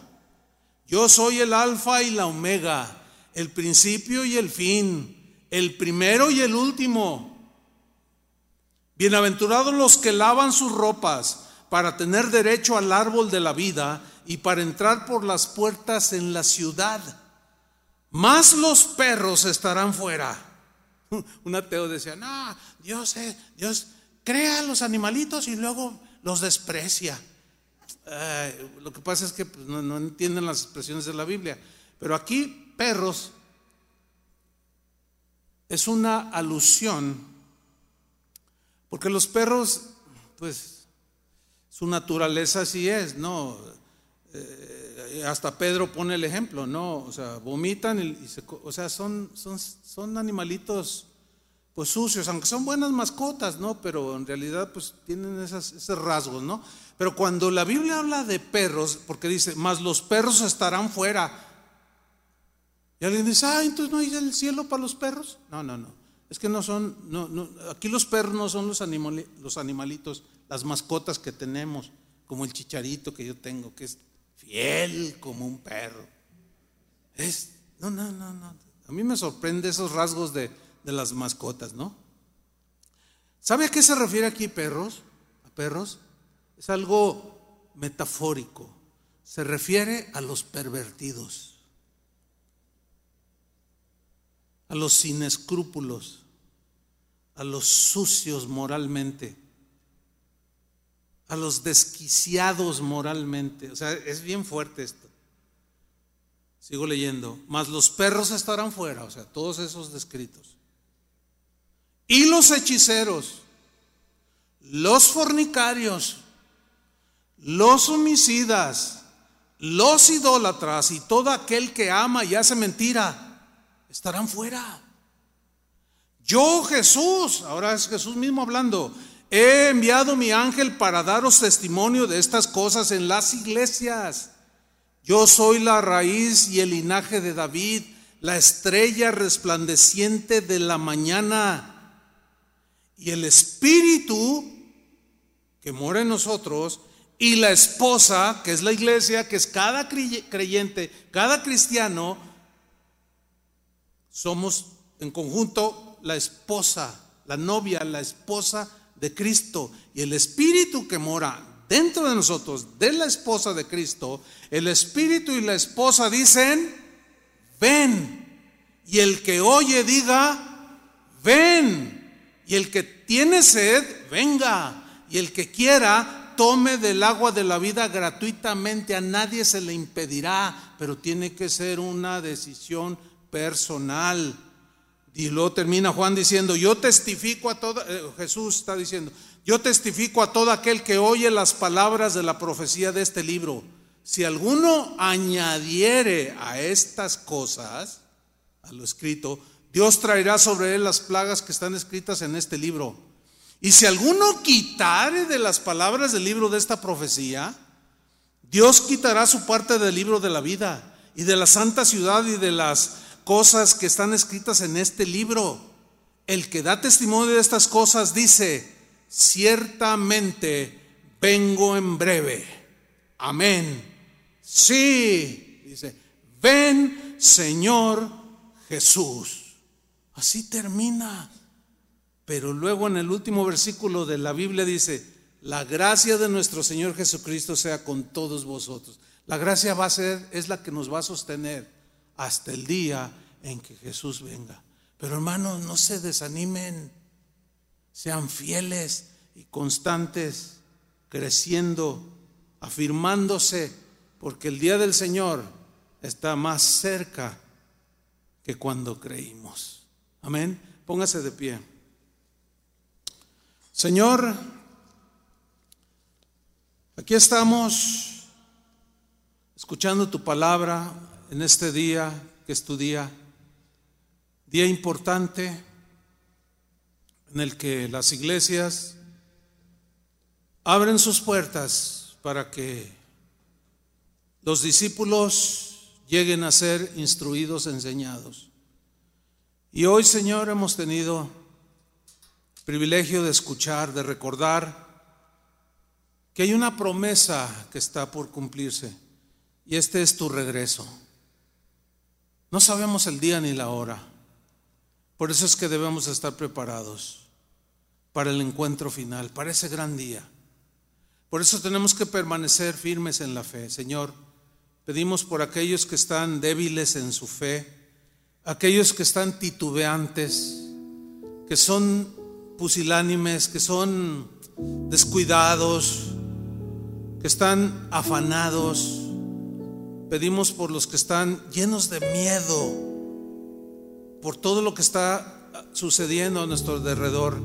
Yo soy el alfa y la omega, el principio y el fin, el primero y el último. Bienaventurados los que lavan sus ropas para tener derecho al árbol de la vida y para entrar por las puertas en la ciudad. Más los perros estarán fuera. *laughs* Un ateo decía, no, Dios, Dios crea los animalitos y luego los desprecia. lo que pasa es que pues, no entienden las expresiones de la Biblia. Pero aquí perros es una alusión porque los perros, pues, su naturaleza así es, ¿no? Eh, hasta Pedro pone el ejemplo, ¿no? O sea, vomitan y, se, o sea, son, son, son animalitos pues sucios, aunque son buenas mascotas, ¿no? Pero en realidad pues tienen esas, esos rasgos, ¿no? Pero cuando la Biblia habla de perros, porque dice, más los perros estarán fuera. Y alguien dice, ah, entonces no hay el cielo para los perros. No, no, no. Es que no son, no, aquí los perros no son los, los animalitos, las mascotas que tenemos, como el chicharito que yo tengo, que es fiel como un perro. Es, no, no, no, no. A mí me sorprende esos rasgos de, de las mascotas, ¿no? ¿Sabe a qué se refiere aquí perros? ¿A perros? Es algo metafórico. Se refiere a los pervertidos. a los sin escrúpulos, a los sucios moralmente, a los desquiciados moralmente. O sea, es bien fuerte esto. Sigo leyendo. Mas los perros estarán fuera, o sea, todos esos descritos. Y los hechiceros, los fornicarios, los homicidas, los idólatras y todo aquel que ama y hace mentira estarán fuera. Yo Jesús, ahora es Jesús mismo hablando, he enviado mi ángel para daros testimonio de estas cosas en las iglesias. Yo soy la raíz y el linaje de David, la estrella resplandeciente de la mañana. Y el Espíritu que mora en nosotros y la esposa, que es la iglesia, que es cada creyente, cada cristiano, somos en conjunto la esposa, la novia, la esposa de Cristo. Y el Espíritu que mora dentro de nosotros, de la esposa de Cristo, el Espíritu y la esposa dicen, ven. Y el que oye diga, ven. Y el que tiene sed, venga. Y el que quiera, tome del agua de la vida gratuitamente. A nadie se le impedirá, pero tiene que ser una decisión personal. Y luego termina Juan diciendo, yo testifico a toda, eh, Jesús está diciendo, yo testifico a todo aquel que oye las palabras de la profecía de este libro. Si alguno añadiere a estas cosas, a lo escrito, Dios traerá sobre él las plagas que están escritas en este libro. Y si alguno quitare de las palabras del libro de esta profecía, Dios quitará su parte del libro de la vida y de la santa ciudad y de las cosas que están escritas en este libro. El que da testimonio de estas cosas dice, ciertamente vengo en breve. amén. Sí, dice, ven Señor Jesús. Así termina. Pero luego en el último versículo de la Biblia dice, la gracia de nuestro Señor Jesucristo sea con todos vosotros. La gracia va a ser, es la que nos va a sostener hasta el día en que Jesús venga. Pero hermanos, no se desanimen, sean fieles y constantes, creciendo, afirmándose, porque el día del Señor está más cerca que cuando creímos. Amén. Póngase de pie. Señor, aquí estamos escuchando tu palabra en este día que es tu día, día importante en el que las iglesias abren sus puertas para que los discípulos lleguen a ser instruidos, enseñados. Y hoy, Señor, hemos tenido privilegio de escuchar, de recordar que hay una promesa que está por cumplirse y este es tu regreso. No sabemos el día ni la hora. Por eso es que debemos estar preparados para el encuentro final, para ese gran día. Por eso tenemos que permanecer firmes en la fe. Señor, pedimos por aquellos que están débiles en su fe, aquellos que están titubeantes, que son pusilánimes, que son descuidados, que están afanados. Pedimos por los que están llenos de miedo, por todo lo que está sucediendo a nuestro alrededor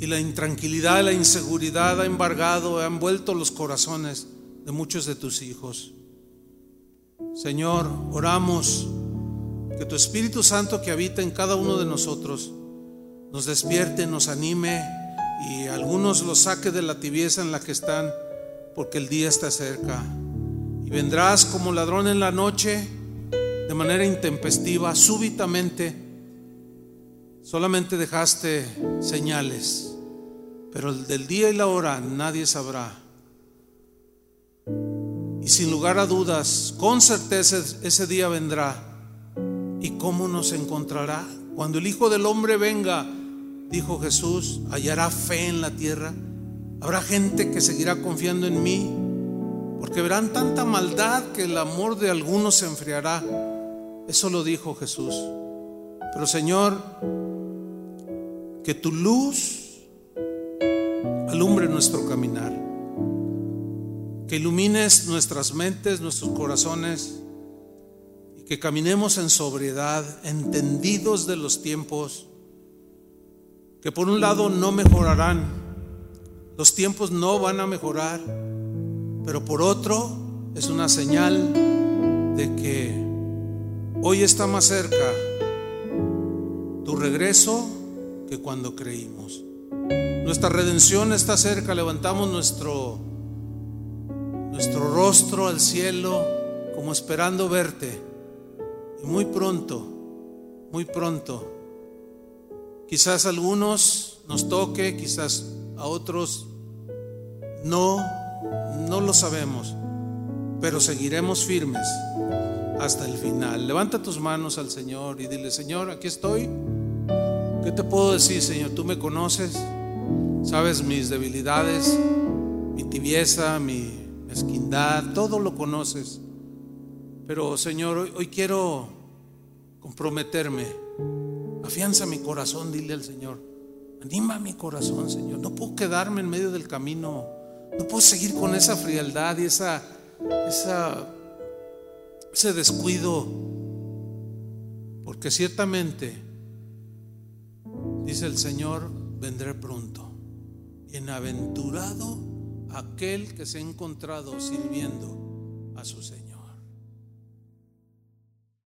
y la intranquilidad, la inseguridad ha embargado, ha envuelto los corazones de muchos de tus hijos. Señor, oramos que tu Espíritu Santo que habita en cada uno de nosotros nos despierte, nos anime y algunos los saque de la tibieza en la que están, porque el día está cerca. Y vendrás como ladrón en la noche, de manera intempestiva, súbitamente. Solamente dejaste señales pero el del día y la hora nadie sabrá. Y sin lugar a dudas, con certeza ese día vendrá. ¿Y cómo nos encontrará? Cuando el Hijo del Hombre venga, dijo Jesús, hallará fe en la tierra. Habrá gente que seguirá confiando en mí, porque verán tanta maldad que el amor de algunos se enfriará. Eso lo dijo Jesús. Pero Señor, que tu luz alumbre nuestro caminar, que ilumines nuestras mentes, nuestros corazones que caminemos en sobriedad, entendidos de los tiempos, que por un lado no mejorarán, los tiempos no van a mejorar, pero por otro es una señal de que hoy está más cerca tu regreso que cuando creímos. Nuestra redención está cerca, levantamos nuestro, nuestro rostro al cielo como esperando verte. Muy pronto, muy pronto, quizás a algunos nos toque, quizás a otros no, no lo sabemos, pero seguiremos firmes hasta el final. Levanta tus manos al Señor y dile, Señor, aquí estoy. ¿Qué te puedo decir, Señor? Tú me conoces. Sabes mis debilidades, mi tibieza, mi mezquindad, todo lo conoces. Pero Señor, hoy, quiero comprometerme. Afianza mi corazón, dile al Señor. Anima mi corazón, Señor. No puedo quedarme en medio del camino. No puedo seguir con esa frialdad y esa, esa, ese descuido. Porque ciertamente, dice el Señor, vendré pronto. Bienaventurado aquel que se ha encontrado sirviendo a su Señor.